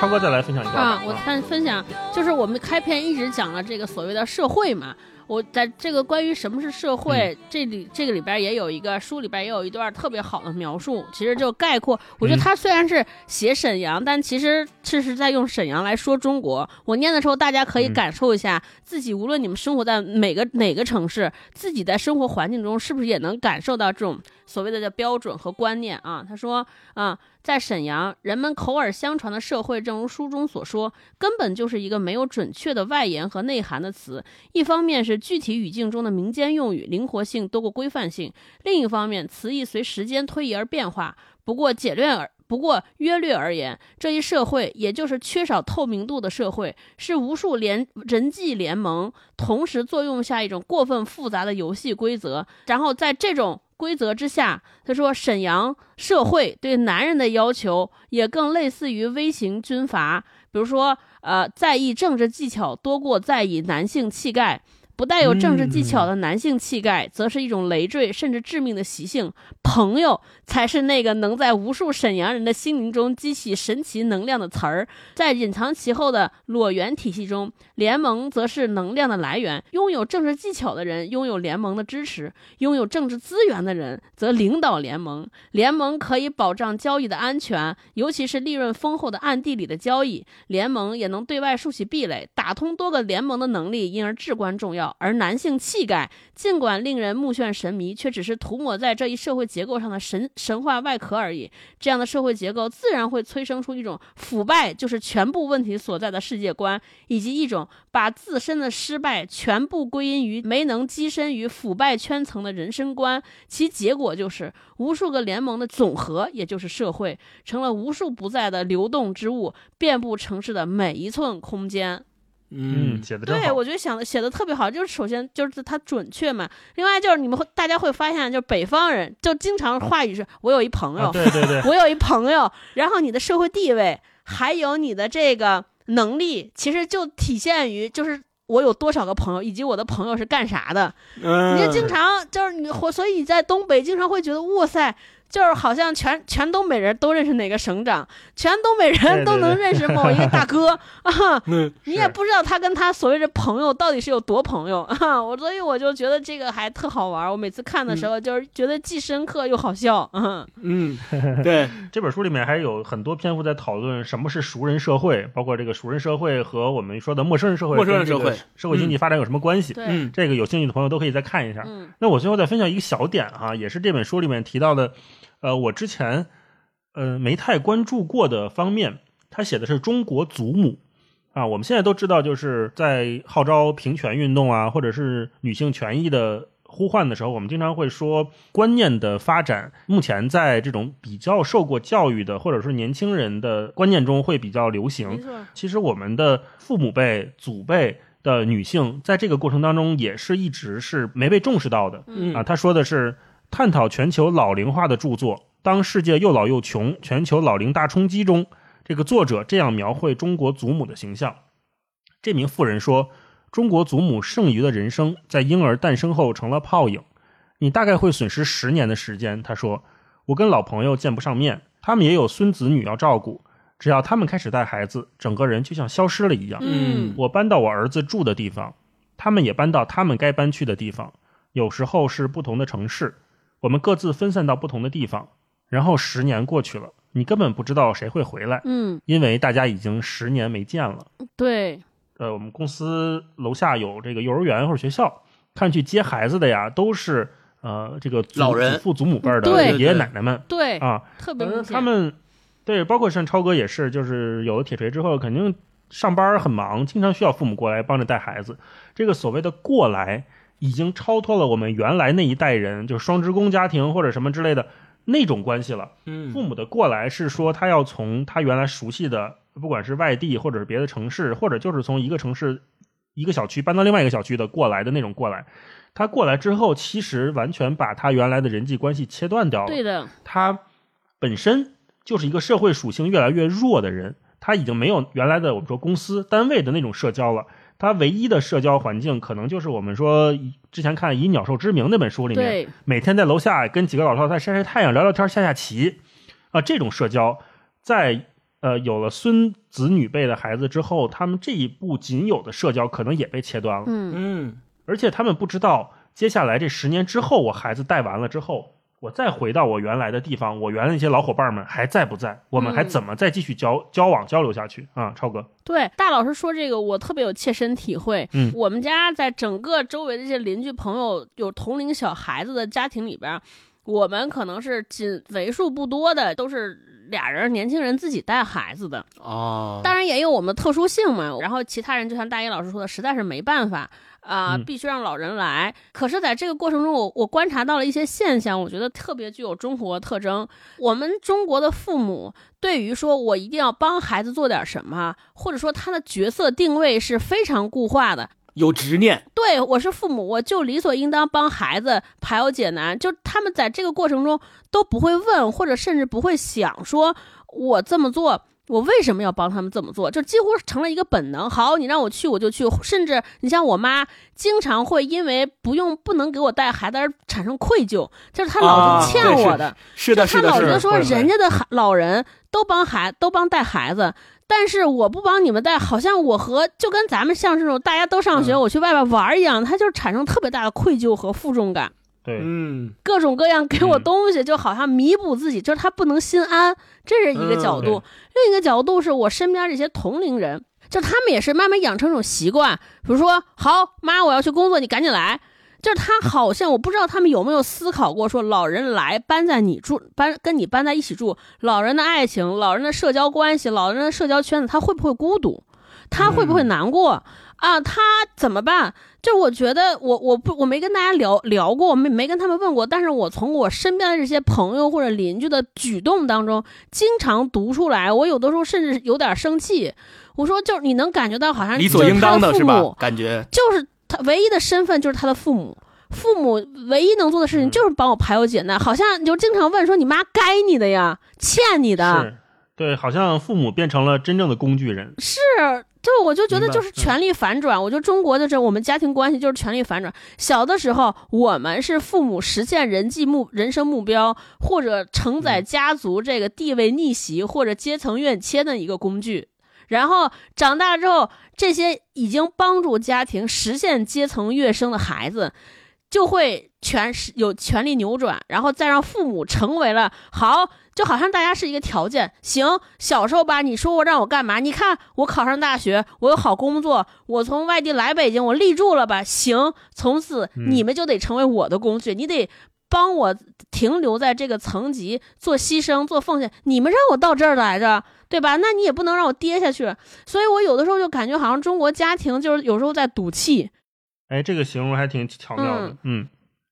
超哥再来分享一段吧啊，我看分享就是我们开篇一直讲了这个所谓的社会嘛。我在这个关于什么是社会、这里这个里边也有一个书里边也有一段特别好的描述，其实就概括。我觉得他虽然是写沈阳，但其实这是在用沈阳来说中国。我念的时候，大家可以嗯感受一下自己，无论你们生活在每个哪个城市，自己在生活环境中是不是也能感受到这种所谓的叫标准和观念啊？他说啊，在沈阳，人们口耳相传的社会，正如书中所说，根本就是一个没有准确的外延和内涵的词。一方面是具体语境中的民间用语，灵活性多过规范性；另一方面，词义随时间推移而变化。不过简略而不过约略而言，这一社会也就是缺少透明度的社会，是无数联人际联盟同时作用下一种过分复杂的游戏规则。然后在这种规则之下，他说沈阳社会对男人的要求也更类似于微型军阀，比如说呃，在意政治技巧多过在意男性气概。不带有政治技巧的男性气概，则是一种累赘甚至致命的习性。朋友才是那个能在无数沈阳人的心灵中激起神奇能量的词儿。在隐藏其后的裸源体系中，联盟则是能量的来源。拥有政治技巧的人拥有联盟的支持，拥有政治资源的人则领导联盟。联盟可以保障交易的安全，尤其是利润丰厚的暗地里的交易。联盟也能对外竖起壁垒，打通多个联盟的能力因而至关重要。而男性气概，尽管令人目眩神迷，却只是涂抹在这一社会结构上的神神话外壳而已。这样的社会结构自然会催生出一种腐败就是全部问题所在的世界观，以及一种把自身的失败全部归因于没能跻身于腐败圈层的人生观。其结果就是无数个联盟的总和，也就是社会，成了无处不在的流动之物，遍布城市的每一寸空间。嗯，写的对，我觉得想的写的特别好，就是首先就是它准确嘛，另外就是你们会大家会发现，就是北方人就经常话语是“我有一朋友”，啊对对对 *laughs* 我有一朋友，然后你的社会地位还有你的这个能力，其实就体现于就是。我有多少个朋友，以及我的朋友是干啥的？嗯，你就经常就是你，或所以你在东北经常会觉得，哇塞，就是好像全全东北人都认识哪个省长，全东北人都能认识某一个大哥 *laughs* 啊。嗯你也不知道他跟他所谓的朋友到底是有多朋友啊！我所以我就觉得这个还特好玩，我每次看的时候就是觉得既深刻又好笑。嗯，嗯，*laughs* 对，这本书里面还有很多篇幅在讨论什么是熟人社会，包括这个熟人社会和我们说的陌生人社会、陌生人社会、社会经济发展有什么关系？对，嗯这个有兴趣的朋友都可以再看一下。嗯那我最后再分享一个小点哈、也是这本书里面提到的，呃，我之前呃没太关注过的方面，他写的是中国祖母啊。我们现在都知道，就是在号召平权运动啊，或者是女性权益的呼唤的时候，我们经常会说观念的发展，目前在这种比较受过教育的，或者是年轻人的观念中会比较流没行。错，其实我们的父母辈、祖辈的女性，在这个过程当中也是一直是没被重视到的。嗯啊，他说的是探讨全球老龄化的著作《当世界又老又穷：全球老龄大冲击》中，这个作者这样描绘中国祖母的形象。这名妇人说：“中国祖母剩余的人生，在婴儿诞生后成了泡影，你大概会损失十年的时间。”他说：“我跟老朋友见不上面，他们也有孙子女要照顾，只要他们开始带孩子，整个人就像消失了一样。”嗯我搬到我儿子住的地方，他们也搬到他们该搬去的地方。有时候是不同的城市，我们各自分散到不同的地方。然后十年过去了，你根本不知道谁会回来，嗯，因为大家已经十年没见了。对，呃，我们公司楼下有这个幼儿园或者学校，看去接孩子的呀，都是呃这个祖老人祖父祖母辈儿的爷爷奶奶们对，啊。呃特别。他们对，包括像超哥也是，就是有了铁锤之后，肯定上班很忙，经常需要父母过来帮着带孩子。这个所谓的过来，已经超脱了我们原来那一代人，就是双职工家庭或者什么之类的那种关系了。嗯父母的过来是说他要从他原来熟悉的，不管是外地或者是别的城市，或者就是从一个城市一个小区搬到另外一个小区的过来的那种过来。他过来之后，其实完全把他原来的人际关系切断掉了。对的，他本身就是一个社会属性越来越弱的人，他已经没有原来的我们说公司单位的那种社交了。他唯一的社交环境，可能就是我们说之前看《以鸟兽之名》那本书里面，每天在楼下跟几个老头在晒晒太阳、聊聊天、下下棋，啊，这种社交，在呃有了孙子女辈的孩子之后，他们这一步仅有的社交可能也被切断了。嗯，嗯。而且他们不知道接下来这十年之后，我孩子带完了之后，我再回到我原来的地方，我原来那些老伙伴们还在不在？我们还嗯怎么再继续交交往交流下去啊？超哥，对，大老师说这个我特别有切身体会。嗯我们家在整个周围的这些邻居朋友有同龄小孩子的家庭里边，我们可能是仅为数不多的都是俩人年轻人自己带孩子的。哦，当然也有我们的特殊性嘛。然后其他人就像大一老师说的，实在是没办法啊、嗯必须让老人来。可是，在这个过程中，我我观察到了一些现象，我觉得特别具有中国特征。我们中国的父母对于说我一定要帮孩子做点什么，或者说他的角色定位是非常固化的。有执念，对我是父母，我就理所应当帮孩子排忧解难。就他们在这个过程中都不会问，或者甚至不会想说，我这么做我为什么要帮他们这么做？就几乎成了一个本能。好，你让我去我就去，甚至你像我妈，经常会因为不用不能给我带孩子而产生愧疚，就是她老是欠我的。啊是的，是的，是的。她老觉得说人家的孩老人都帮孩都帮带孩子。但是我不帮你们带，好像我和就跟咱们像这种大家都上学，嗯我去外边玩一样，她就产生特别大的愧疚和负重感。对，嗯，各种各样给我嗯东西，就好像弥补自己，就是他不能心安，这是一个角度。另一个角度是我身边这些同龄人，就他们也是慢慢养成一种习惯，比如说，好妈，我要去工作，你赶紧来。就是他好像我不知道他们有没有思考过，说老人来搬在你住搬跟你搬在一起住，老人的爱情、老人的社交关系、老人的社交圈子，他会不会孤独？他会不会难过、啊？他怎么办？就我觉得我我不我没跟大家聊聊过，我没没跟他们问过，但是我从我身边的这些朋友或者邻居的举动当中，经常读出来，我有的时候甚至有点生气。我说，就是你能感觉到，好像理所应当的是吧父母？感觉就是他唯一的身份就是他的父母，父母唯一能做的事情就是帮我排忧解难，好像你就经常问说你妈该你的呀，欠你的，是，对，好像父母变成了真正的工具人。是，就我就觉得就是权力反转。我觉得中国的这我们家庭关系就是权力反转。小的时候，我们是父母实现人际目人生目标，或者承载家族这个地位逆袭或者阶层跃迁的一个工具。然后长大之后，这些已经帮助家庭实现阶层跃升的孩子，就会权是有权力扭转，然后再让父母成为了好，就好像大家是一个条件。行，小时候吧，你说我让我干嘛？你看我考上大学，我有好工作，我从外地来北京，我立住了吧？行，从此嗯你们就得成为我的工具，你得。帮我停留在这个层级，做牺牲、做奉献。你们让我到这儿来着，对吧？那你也不能让我跌下去。所以我有的时候就感觉，好像中国家庭就是有时候在赌气。哎，这个形容还挺巧妙的。嗯，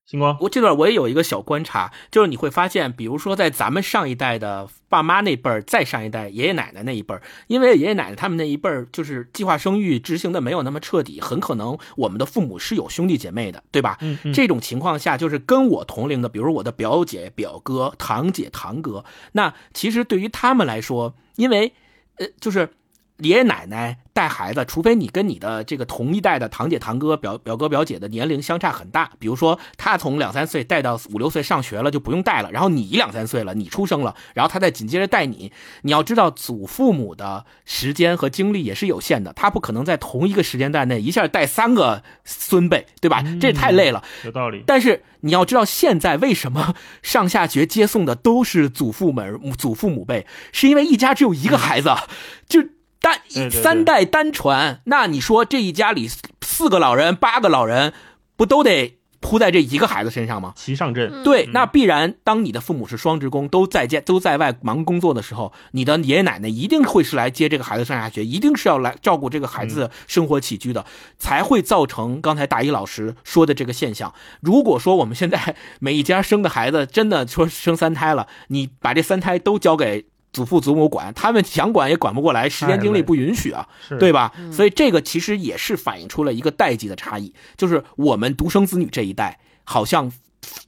星光，我这段我也有一个小观察，就是你会发现，比如说在咱们上一代的爸妈那辈儿，再上一代爷爷奶奶那一辈儿，因为爷爷奶奶他们那一辈儿就是计划生育执行的没有那么彻底，很可能我们的父母是有兄弟姐妹的，对吧？嗯嗯这种情况下，就是跟我同龄的，比如我的表姐、表哥、堂姐、堂哥，那其实对于他们来说，因为呃，就是爷爷奶奶带孩子，除非你跟你的这个同一代的堂姐、堂哥、表表哥、表姐的年龄相差很大，比如说他从两三岁带到五六岁上学了就不用带了，然后你两三岁了，你出生了，然后他再紧接着带你。你要知道，祖父母的时间和精力也是有限的，他不可能在同一个时间段内一下带三个孙辈，对吧？这也太累了。有道理。但是你要知道，现在为什么上下学接送的都是祖父母、祖父母辈，是因为一家只有一个孩子，就单三代单传。那你说这一家里四个老人、八个老人，不都得扑在这一个孩子身上吗？齐上阵，对，嗯那必然当你的父母是双职工，都在家都在外忙工作的时候，你的爷爷奶奶一定会是来接这个孩子上下学，一定是要来照顾这个孩子的生活起居的，才会造成刚才大一老师说的这个现象。如果说我们现在 *laughs* 每一家生的孩子真的说生三胎了，你把这三胎都交给祖父祖母管，他们想管也管不过来，时间精力不允许啊。是对吧？所以这个其实也是反映出了一个代际的差异，就是我们独生子女这一代，好像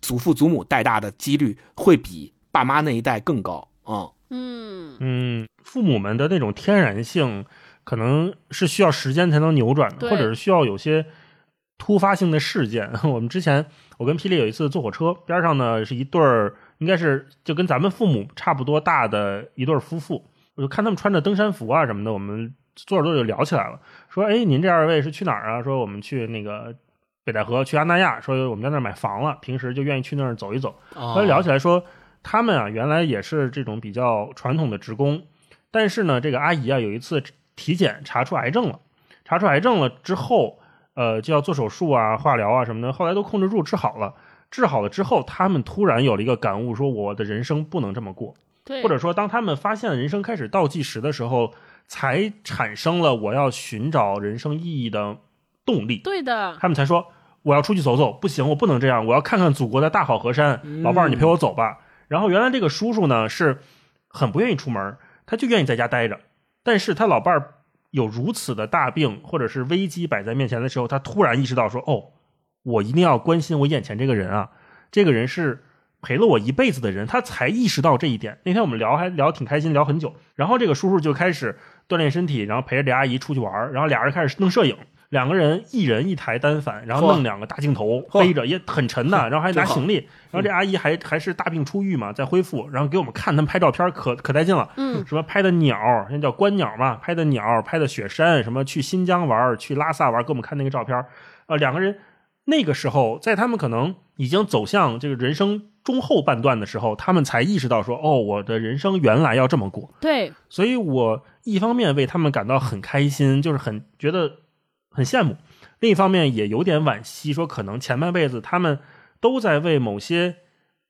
祖父祖母带大的几率会比爸妈那一代更高。嗯，嗯嗯，父母们的那种天然性，可能是需要时间才能扭转的，或者是需要有些突发性的事件。*laughs* 我们之前，我跟霹雳有一次坐火车，边上呢是一对儿，应该是就跟咱们父母差不多大的一对儿夫妇，我就看他们穿着登山服啊什么的，我们坐着坐着就聊起来了，说：“哎，您这二位是去哪儿啊？”说我们去那个。北戴河去阿那亚，说我们在那儿买房了，平时就愿意去那儿走一走。后来聊起来说，他们啊原来也是这种比较传统的职工，但是呢，这个阿姨啊有一次体检查出癌症了，查出癌症了之后，呃就要做手术啊、化疗啊什么的，后来都控制住，治好了。治好了之后，他们突然有了一个感悟，说我的人生不能这么过，对，或者说当他们发现人生开始倒计时的时候，才产生了我要寻找人生意义的动力。对的，他们才说我要出去走走，不行，我不能这样，我要看看祖国的大好河山。老伴儿，你陪我走吧。然后原来这个叔叔呢是很不愿意出门，他就愿意在家待着。但是他老伴儿有如此的大病或者是危机摆在面前的时候，他突然意识到说：“哦，我一定要关心我眼前这个人啊，这个人是陪了我一辈子的人，他才意识到这一点。那天我们聊还聊得挺开心，聊很久。然后这个叔叔就开始锻炼身体，然后陪着这阿姨出去玩儿，然后俩人开始弄摄影。两个人一人一台单反，然后弄两个大镜头，背着也很沉的，*laughs* 然后还拿行李。然后这阿姨还还是大病初愈嘛，在恢复，然后给我们看他们拍照片，可可带劲了。嗯，什么拍的鸟，那叫观鸟嘛，拍的鸟，拍的雪山，什么去新疆玩，去拉萨玩，给我们看那个照片。呃，两个人那个时候，在他们可能已经走向这个人生中后半段的时候，他们才意识到说，哦，我的人生原来要这么过。对，所以我一方面为他们感到很开心，就是很觉得很羡慕；另一方面也有点惋惜，说可能前半辈子他们都在为某些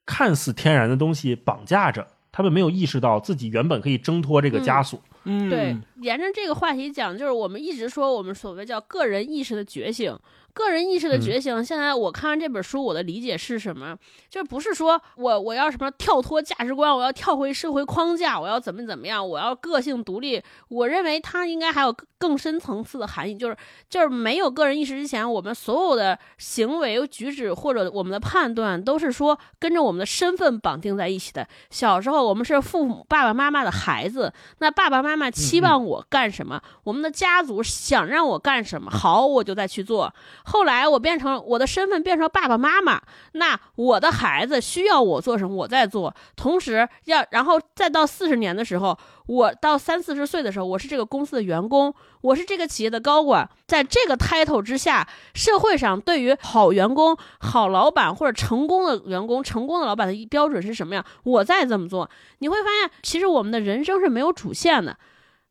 看似天然的东西绑架着，他们没有意识到自己原本可以挣脱这个枷锁。嗯，对，沿着这个话题讲，就是我们一直说我们所谓叫个人意识的觉醒。个人意识的觉醒，现在我看完这本书，我的理解是什么？就不是说我我要什么跳脱价值观，我要跳回社会框架，我要怎么怎么样，我要个性独立。我认为它应该还有更深层次的含义，就是就是没有个人意识之前，我们所有的行为举止或者我们的判断，都是说跟着我们的身份绑定在一起的。小时候我们是父母爸爸妈妈的孩子，那爸爸妈妈期望我干什么，我们的家族想让我干什么，好我就再去做。后来我变成我的身份变成爸爸妈妈，那我的孩子需要我做什么，我在做。同时要，然后再到四十年的时候，我到三四十岁的时候，我是这个公司的员工，我是这个企业的高管，在这个 title 之下，社会上对于好员工、好老板或者成功的员工、成功的老板的标准是什么样，我再这么做，你会发现，其实我们的人生是没有主线的。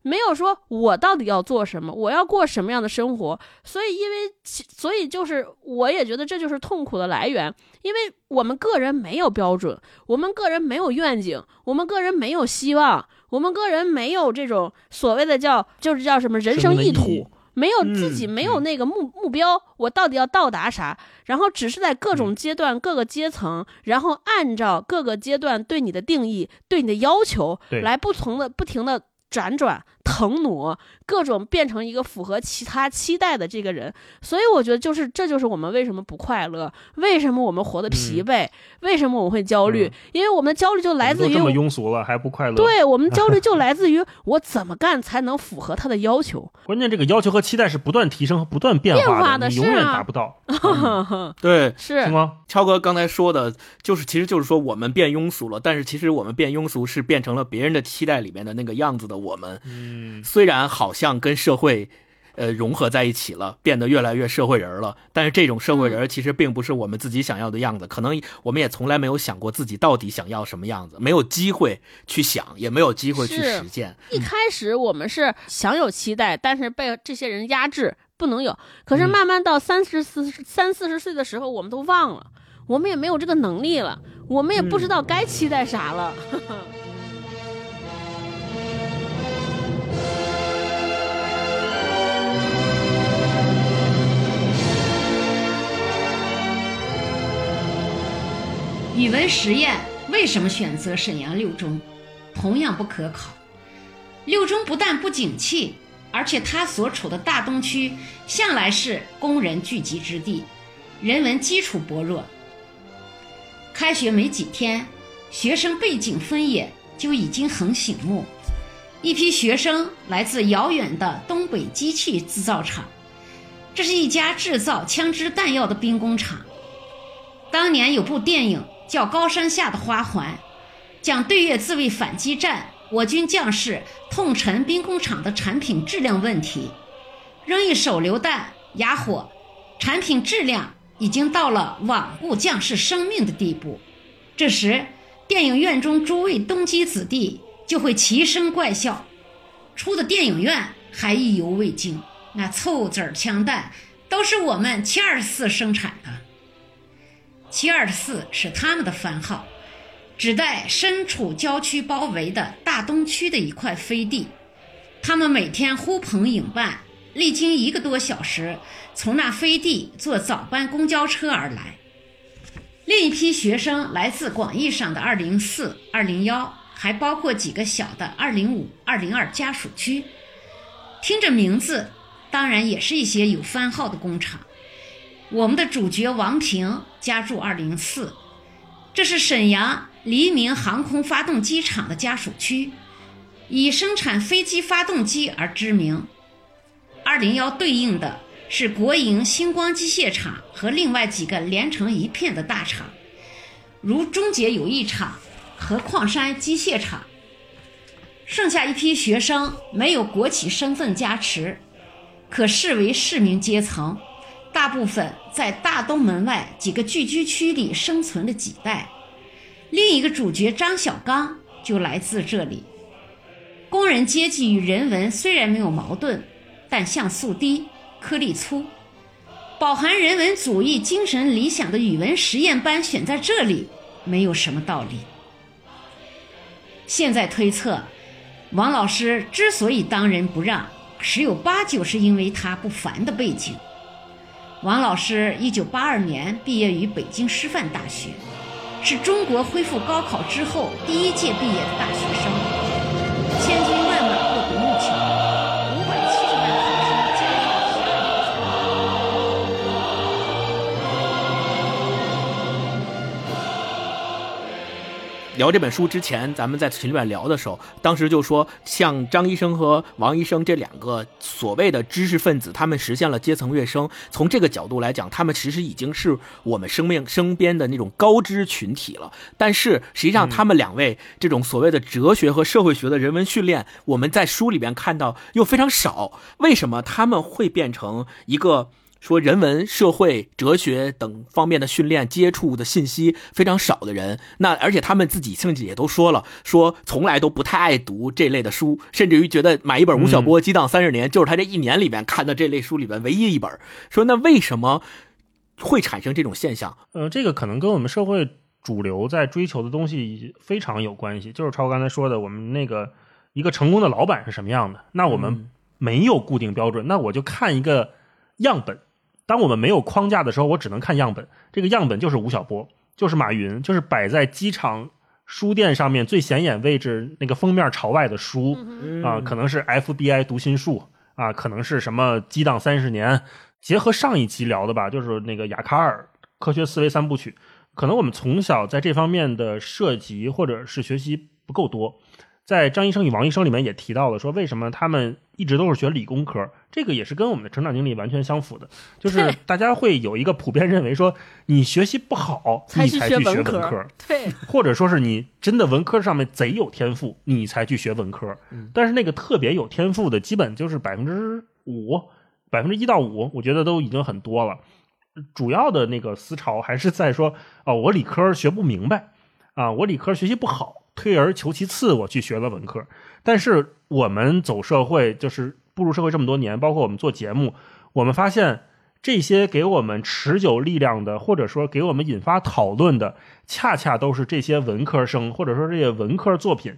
没有说我到底要做什么，我要过什么样的生活，所以因为其所以就是我也觉得这就是痛苦的来源，因为我们个人没有标准，我们个人没有愿景，我们个人没有希望，我们个人没有这种所谓的叫就是叫什么人生意图。没有嗯自己没有那个目、目标，我到底要到达啥？然后只是在各种阶段、各个阶层，然后按照各个阶段对你的定义、对你的要求来不同的、不停的辗转腾挪，各种变成一个符合其他期待的这个人。所以我觉得，就是这就是我们为什么不快乐，为什么我们活得疲惫，为什么我们会焦虑？嗯因为我们的焦虑就来自于这么庸俗了还不快乐？，对我们焦虑就 *laughs* 来自于我怎么干才能符合他的要求。关键这个要求和期待是不断提升和不断变变化化的你永远达不到。*laughs* 对，是星光，超哥刚才说的，就是其实就是说我们变庸俗了，但是其实我们变庸俗是变成了别人的期待里面的那个样子的我们。嗯，虽然好像跟社会，呃，融合在一起了，变得越来越社会人了，但是这种社会人其实并不是我们自己想要的样子。可能我们也从来没有想过自己到底想要什么样子，没有机会去想，也没有机会去实践。一开始我们是想有期待，但是被这些人压制，不能有。可是慢慢到三十四、三四十岁的时候，我们都忘了，我们也没有这个能力了，我们也不知道该期待啥了。*laughs* 语文实验为什么选择沈阳六中？同样不可考。六中不但不景气，而且它所处的大东区向来是工人聚集之地，人文基础薄弱。开学没几天，学生背景分野就已经很醒目。一批学生来自遥远的东北机器制造厂，这是一家制造枪支弹药的兵工厂。当年有部电影叫《高山下的花环》，讲对越自卫反击战，我军将士痛陈兵工厂的产品质量问题，扔一手榴弹哑火，产品质量已经到了罔顾将士生命的地步。这时，电影院中诸位东击子弟就会齐声怪笑，出的电影院还意犹未尽。那凑子儿枪弹都是我们七二四生产的。七二四是他们的番号，指代身处郊区包围的大东区的一块飞地。他们每天呼朋引伴，历经一个多小时，从那飞地坐早班公交车而来。另一批学生来自广义上的二零四、二零幺，还包括几个小的二零五、二零二家属区。听着名字，当然也是一些有番号的工厂。我们的主角王平家住二零四，这是沈阳黎明航空发动机厂的家属区，以生产飞机发动机而知名。二零幺对应的是国营星光机械厂和另外几个连成一片的大厂，如中捷友谊厂和矿山机械厂。剩下一批学生没有国企身份加持，可视为市民阶层，大部分在大东门外几个聚居区里生存了几代。另一个主角张小刚就来自这里。工人阶级与人文虽然没有矛盾，但像素低，颗粒粗。饱含人文主义精神理想的语文实验班选在这里，没有什么道理。现在推测，王老师之所以当仁不让，十有八九是因为他不凡的背景。王老师一九八二年毕业于北京师范大学，是中国恢复高考之后第一届毕业的大学生。千军聊这本书之前，咱们在群里面聊的时候，当时就说，像张医生和王医生这两个所谓的知识分子，他们实现了阶层跃升。从这个角度来讲，他们其实已经是我们生命身边的那种高知群体了。但是实际上，他们两位这种所谓的哲学和社会学的人文训练，我们在书里边看到又非常少。为什么他们会变成一个？说人文、社会、哲学等方面的训练接触的信息非常少的人，那而且他们自己甚至也都说了，说从来都不太爱读这类的书，甚至于觉得买一本吴晓波《激荡三十年》就是他这一年里面看的这类书里边唯一一本。说那为什么会产生这种现象？呃，这个可能跟我们社会主流在追求的东西非常有关系。就是超哥刚才说的，我们那个一个成功的老板是什么样的？那我们没有固定标准，那我就看一个样本。当我们没有框架的时候，我只能看样本。这个样本就是吴晓波，就是马云，就是摆在机场书店上面最显眼位置那个封面朝外的书啊，可能是 FBI 读心术啊，可能是什么激荡三十年。结合上一期聊的吧，就是那个雅卡尔科学思维三部曲，可能我们从小在这方面的涉及或者是学习不够多。在张医生与王医生里面也提到了，说为什么他们一直都是学理工科，这个也是跟我们的成长经历完全相符的。就是大家会有一个普遍认为说，你学习不好，你才去学文科，对，或者说是你真的文科上面贼有天赋，你才去学文科。但是那个特别有天赋的，基本就是百分之五、百分之一到五，我觉得都已经很多了。主要的那个思潮还是在说，哦，我理科学不明白，啊，我理科学习不好。退而求其次，我去学了文科。但是我们走社会，就是步入社会这么多年，包括我们做节目，我们发现这些给我们持久力量的，或者说给我们引发讨论的，恰恰都是这些文科生，或者说这些文科作品，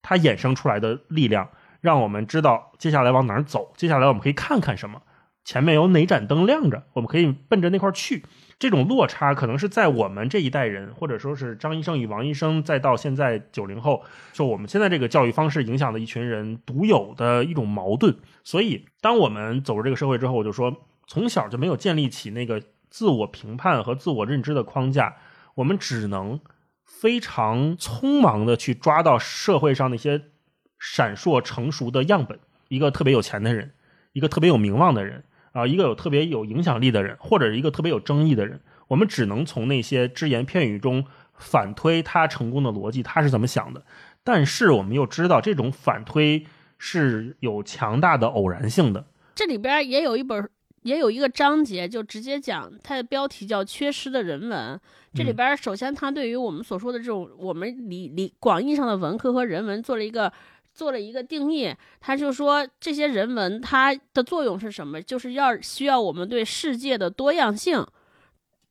它衍生出来的力量，让我们知道接下来往哪儿走。接下来我们可以看看什么，前面有哪盏灯亮着，我们可以奔着那块去。这种落差可能是在我们这一代人，或者说是张医生与王医生，再到现在九零后，就我们现在这个教育方式影响的一群人独有的一种矛盾。所以，当我们走入这个社会之后，我就说，从小就没有建立起那个自我评判和自我认知的框架，我们只能非常匆忙的去抓到社会上那些闪烁成熟的样本，一个特别有钱的人，一个特别有名望的人。啊，一个有特别有影响力的人，或者一个特别有争议的人，我们只能从那些只言片语中反推他成功的逻辑，他是怎么想的。但是我们又知道，这种反推是有强大的偶然性的。这里边也有一本，也有一个章节，就直接讲它的标题叫“缺失的人文”。这里边首先，它对于我们所说的这种我们理理广义上的文科和人文做了一个。做了一个定义，他就说这些人文它的作用是什么？就是要需要我们对世界的多样性，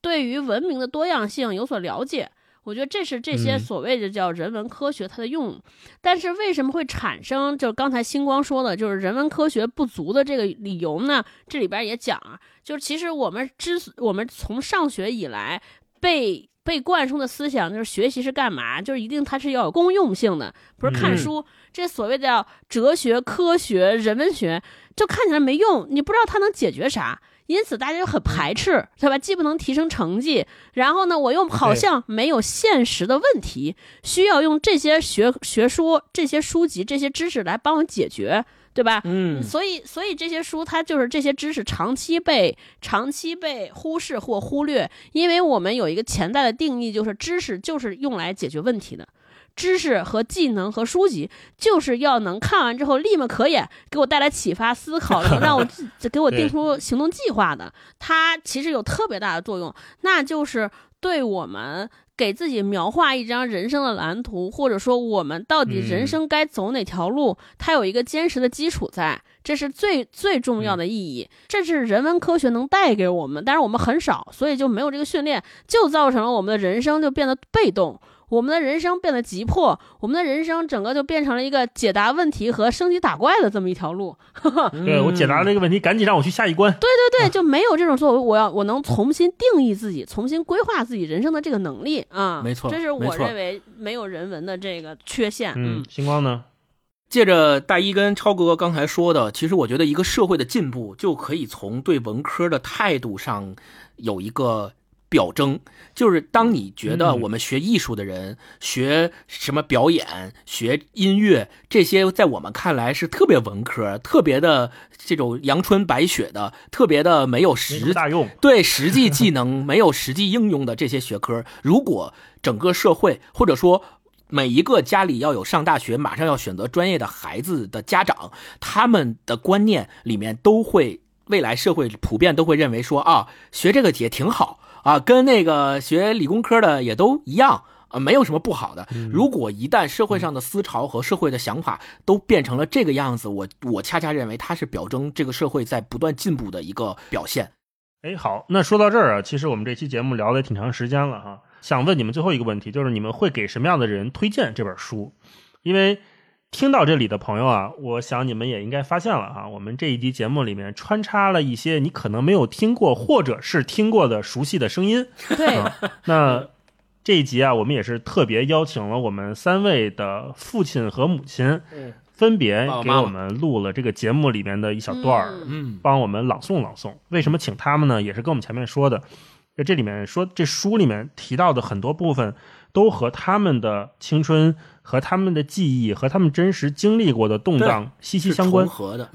对于文明的多样性有所了解。我觉得这是这些所谓的叫人文科学它的用。但是为什么会产生就刚才星光说的，就是人文科学不足的这个理由呢？这里边也讲啊，就是其实我们之我们从上学以来被。被灌输的思想就是学习是干嘛？就是一定它是要有公用性的，不是看书。这所谓的哲学、科学、人文学，就看起来没用，你不知道它能解决啥。因此，大家就很排斥，对吧？既不能提升成绩，然后呢，我又好像没有现实的问题，需要用这些学学书、这些书籍、这些知识来帮我解决，对吧？嗯所以，所以这些书它就是这些知识长期被长期被忽视或忽略，因为我们有一个潜在的定义，就是知识就是用来解决问题的。知识和技能和书籍，就是要能看完之后立马可眼，给我带来启发、思考，然后让我自给我定出行动计划的。它其实有特别大的作用，那就是对我们给自己描画一张人生的蓝图，或者说我们到底人生该走哪条路，它有一个坚实的基础在。这是最最重要的意义，这是人文科学能带给我们，但是我们很少，所以就没有这个训练，就造成了我们的人生就变得被动。我们的人生变得急迫，我们的人生整个就变成了一个解答问题和升级打怪的这么一条路。*laughs* 对我解答了这个问题，赶紧让我去下一关。对对对，就没有这种说我要我能重新定义自己、重新规划自己人生的这个能力啊。没错这是我认为没有人文的这个缺陷。嗯，星光呢？借着大一跟超哥刚才说的，其实我觉得一个社会的进步就可以从对文科的态度上有一个表征，就是当你觉得嗯我们学艺术的人、学什么表演、学音乐这些，在我们看来是特别文科、特别的这种阳春白雪的、特别的没有实。对实际技能没有实际应用的这些学科，如果整个社会或者说每一个家里要有上大学、马上要选择专业的孩子的家长，他们的观念里面都会，未来社会普遍都会认为说啊，学这个也挺好啊，跟那个学理工科的也都一样。啊，没有什么不好的。如果一旦社会上的思潮和社会的想法都变成了这个样子，我我恰恰认为它是表征这个社会在不断进步的一个表现。哎，好，那说到这儿啊，其实我们这期节目聊的也挺长时间了哈。想问你们最后一个问题，就是你们会给什么样的人推荐这本书？因为听到这里的朋友啊，我想你们也应该发现了啊，我们这一集节目里面穿插了一些你可能没有听过或者是听过的熟悉的声音。对，啊那这一集啊，我们也是特别邀请了我们三位的父亲和母亲，嗯分别给我们录了这个节目里面的一小段儿，嗯帮我们朗诵朗诵。为什么请他们呢？也是跟我们前面说的，就这里面说这书里面提到的很多部分，都和他们的青春、和他们的记忆、和他们真实经历过的动荡息息相关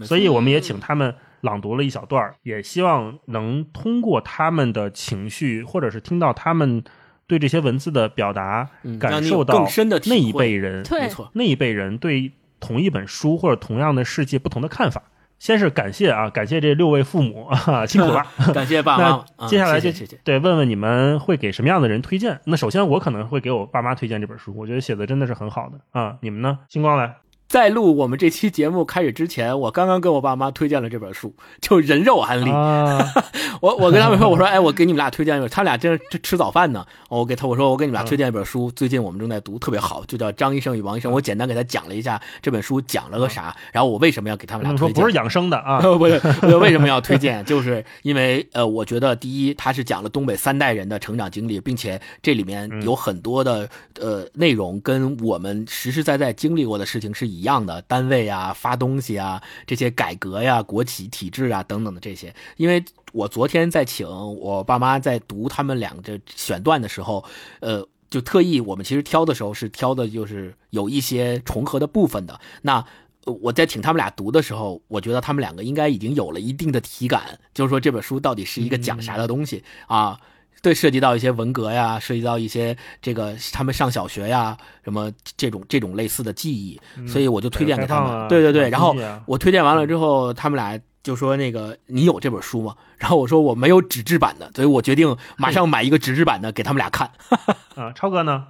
所以我们也请他们朗读了一小段儿，也希望能通过他们的情绪，或者是听到他们对这些文字的表达，嗯感受到更深的那一辈人，没错，那一辈人对同一本书或者同样的世界不同的看法。先是感谢啊，感谢这六位父母 *laughs* 啊，辛苦了。*laughs* 感谢爸爸妈接下来就谢谢谢谢。对问问你们会给什么样的人推荐？那首先我可能会给我爸妈推荐这本书，我觉得写的真的是很好的啊。你们呢？星光来，在录我们这期节目开始之前，我刚刚跟我爸妈推荐了这本书，*laughs* 就《人肉安利》啊，*laughs* 我我跟他们说，我说，哎，我给你们俩推荐一本，他俩正吃吃早饭呢。我给他我说，我给你们俩推荐一本书，最近我们正在读，特别好，就叫《张医生与王医生》。我简单给他讲了一下这本书讲了个啥，然后我为什么要给他们俩推荐。不是养生的啊，*laughs* 不是，为什么要推荐？就是因为呃，我觉得第一，他是讲了东北三代人的成长经历，并且这里面有很多的呃内容跟我们实实在在经历过的事情是一一样的，单位啊、发东西啊、这些改革呀、国企体制啊等等的这些。因为我昨天在请我爸妈在读他们两个选段的时候，呃。就特意，我们其实挑的时候是挑的，就是有一些重合的部分的。那我在请他们俩读的时候，我觉得他们两个应该已经有了一定的体感，就是说这本书到底是一个讲啥的东西、啊？对，涉及到一些文革呀，涉及到一些这个他们上小学呀，什么这种这种类似的记忆，所以我就推荐给他们。对对对，然后我推荐完了之后，他们俩就说那个你有这本书吗？然后我说我没有纸质版的，所以我决定马上买一个纸质版的给他们俩看。*laughs* 啊，超哥呢？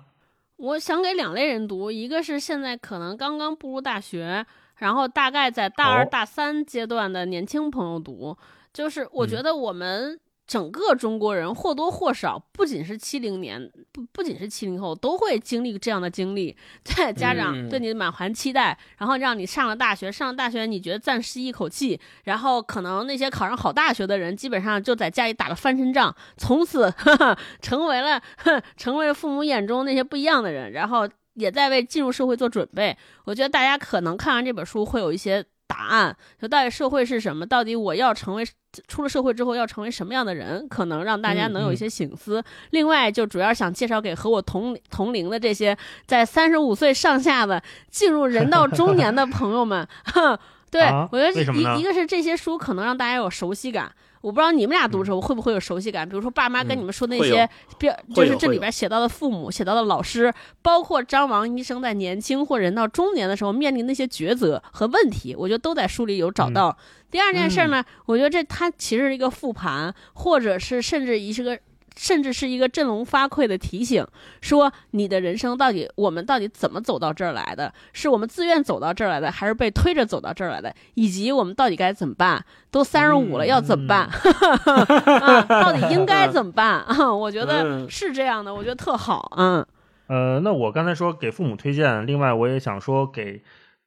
我想给两类人读，一个是现在可能刚刚步入大学，然后大概在大二、哦大三阶段的年轻朋友读，就是我嗯觉得我们整个中国人或多或少，不仅是七零年，不不仅是七零后，都会经历这样的经历。对家长嗯对你满怀期待，然后让你上了大学，上了大学你觉得暂时一口气，然后可能那些考上好大学的人，基本上就在家里打个翻身仗，从此哈 *laughs* 哈成为了哼成为了父母眼中那些不一样的人，然后也在为进入社会做准备。我觉得大家可能看完这本书会有一些答案，就到底社会是什么？到底我要成为出了社会之后要成为什么样的人？可能让大家能有一些醒思。另外，就主要想介绍给和我同同龄的这些在三十五岁上下的进入人到中年的朋友们。哼，*laughs* 对、啊我觉得一一个是这些书可能让大家有熟悉感。我不知道你们俩读的时候会不会有熟悉感，比如说爸妈跟你们说那些，标就是这里边写到的父母、写到的老师，包括张王医生在年轻或人到中年的时候面临那些抉择和问题，我觉得都在书里有找到。第二件事呢，我觉得这它其实是一个复盘，或者是甚至一是个。甚至是一个振聋发聩的提醒，说你的人生到底，我们到底怎么走到这儿来的？是我们自愿走到这儿来的，还是被推着走到这儿来的？以及我们到底该怎么办？都三十五了，要怎么办？啊，到底应该怎么办？啊，我觉得 *laughs* 嗯是这样的，我觉得特好。嗯呃，那我刚才说给父母推荐，另外我也想说给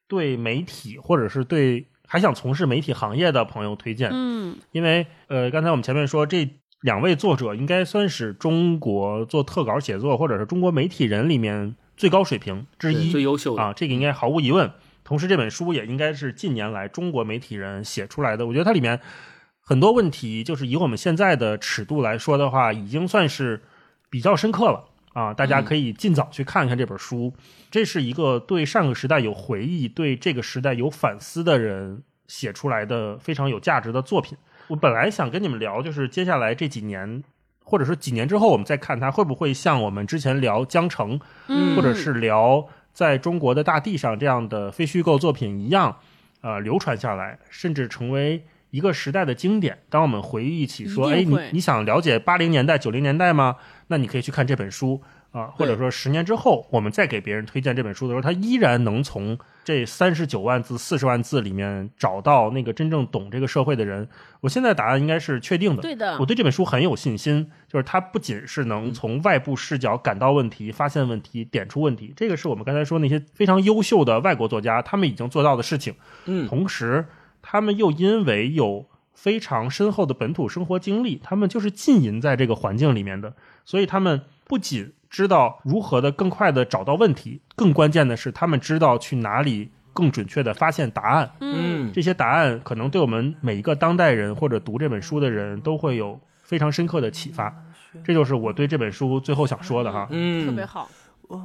对媒体或者是对还想从事媒体行业的朋友推荐，嗯因为呃，刚才我们前面说这两位作者应该算是中国做特稿写作或者是中国媒体人里面最高水平之一，最优秀的啊，这个应该毫无疑问。同时，这本书也应该是近年来中国媒体人写出来的。我觉得它里面很多问题，就是以我们现在的尺度来说的话，已经算是比较深刻了啊。大家可以尽早去看看这本书。这是一个对上个时代有回忆、对这个时代有反思的人写出来的非常有价值的作品。我本来想跟你们聊，就是接下来这几年，或者说几年之后，我们再看它会不会像我们之前聊江城，嗯，或者是聊在中国的大地上这样的非虚构作品一样，呃，流传下来，甚至成为一个时代的经典。当我们回忆起说，哎，你你想了解八零年代、九零年代吗？那你可以去看这本书啊、或者说十年之后，我们再给别人推荐这本书的时候，他依然能从这三十九万字、四十万字里面找到那个真正懂这个社会的人。我现在答案应该是确定的，对的我对这本书很有信心，就是它不仅是能从外部视角感到问题、发现问题、点出问题，这个是我们刚才说那些非常优秀的外国作家他们已经做到的事情。嗯同时他们又因为有非常深厚的本土生活经历，他们就是浸淫在这个环境里面的，所以他们不仅知道如何的更快的找到问题，更关键的是他们知道去哪里更准确的发现答案。嗯这些答案可能对我们每一个当代人或者读这本书的人都会有非常深刻的启发。这就是我对这本书最后想说的哈。嗯，特别好。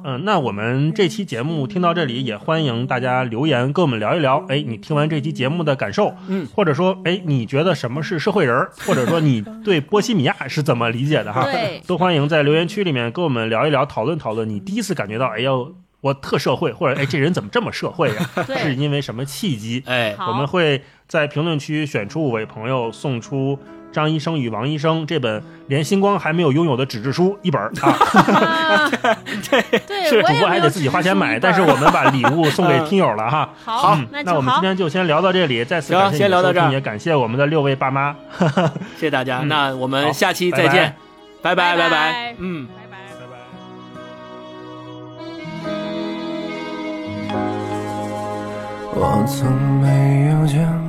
嗯，那我们这期节目听到这里，也欢迎大家留言跟我们聊一聊。哎，你听完这期节目的感受，嗯，或者说，哎，你觉得什么是社会人儿，或者说你对波西米亚是怎么理解的哈？都欢迎在留言区里面跟我们聊一聊，讨论讨论。你第一次感觉到，哎呦，我特社会，或者哎，这人怎么这么社会呀、对是因为什么契机？哎，我们会在评论区选出五位朋友，送出张医生与王医生这本连星光还没有拥有的纸质书一本儿 *laughs* 啊。*laughs* 啊，对，是我也没有主播还得自己花钱买，但是我们把礼物送给听友了哈。好嗯，那我们今。天就先聊到这里，再次行感谢你的先聊到这儿收听，也感谢我们的六位爸妈。*laughs* 谢谢大家，嗯那我好们下期再拜拜见，拜拜拜拜拜，嗯。拜拜。拜拜。我从没有见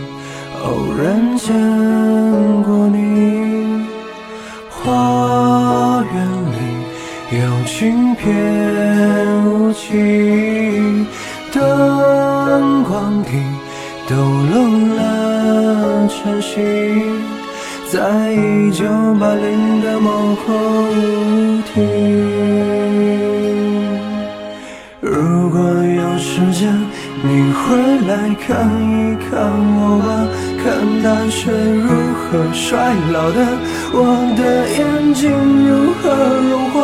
偶然见过你，花园里有轻翩舞起，灯光里抖落了晨曦，在一九八零的某个舞厅。如果有时间，你会来看一看我吧，看淡水如何衰老的，我的眼睛如何融化。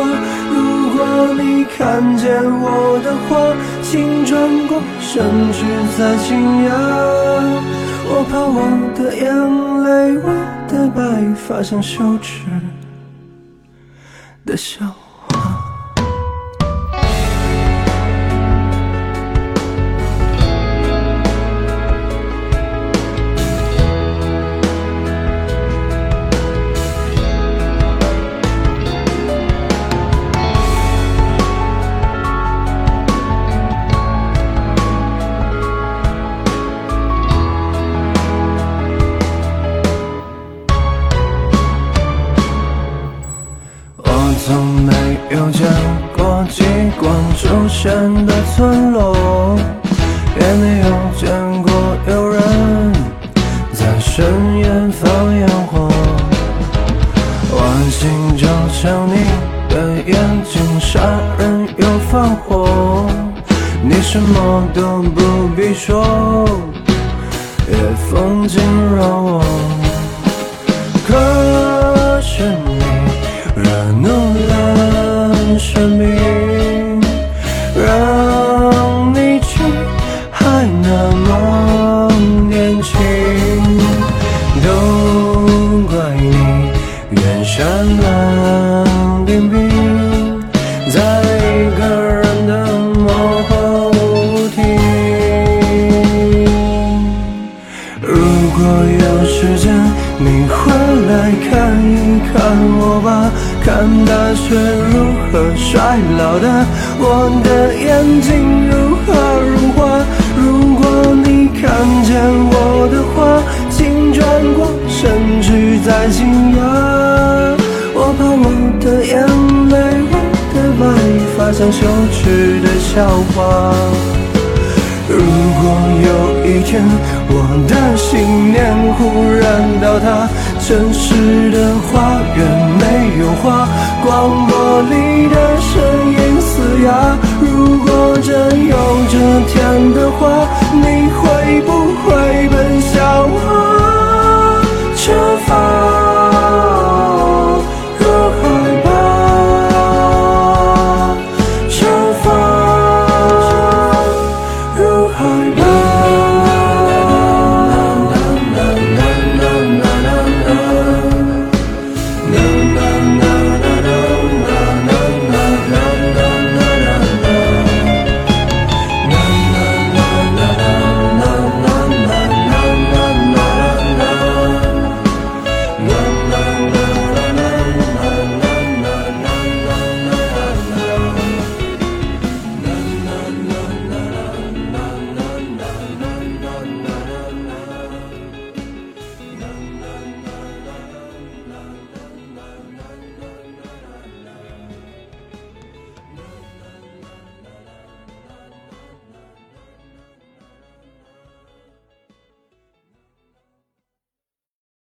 如果你看见我的话，请转过身去再惊讶。我怕我的眼泪，我的白发像羞耻的笑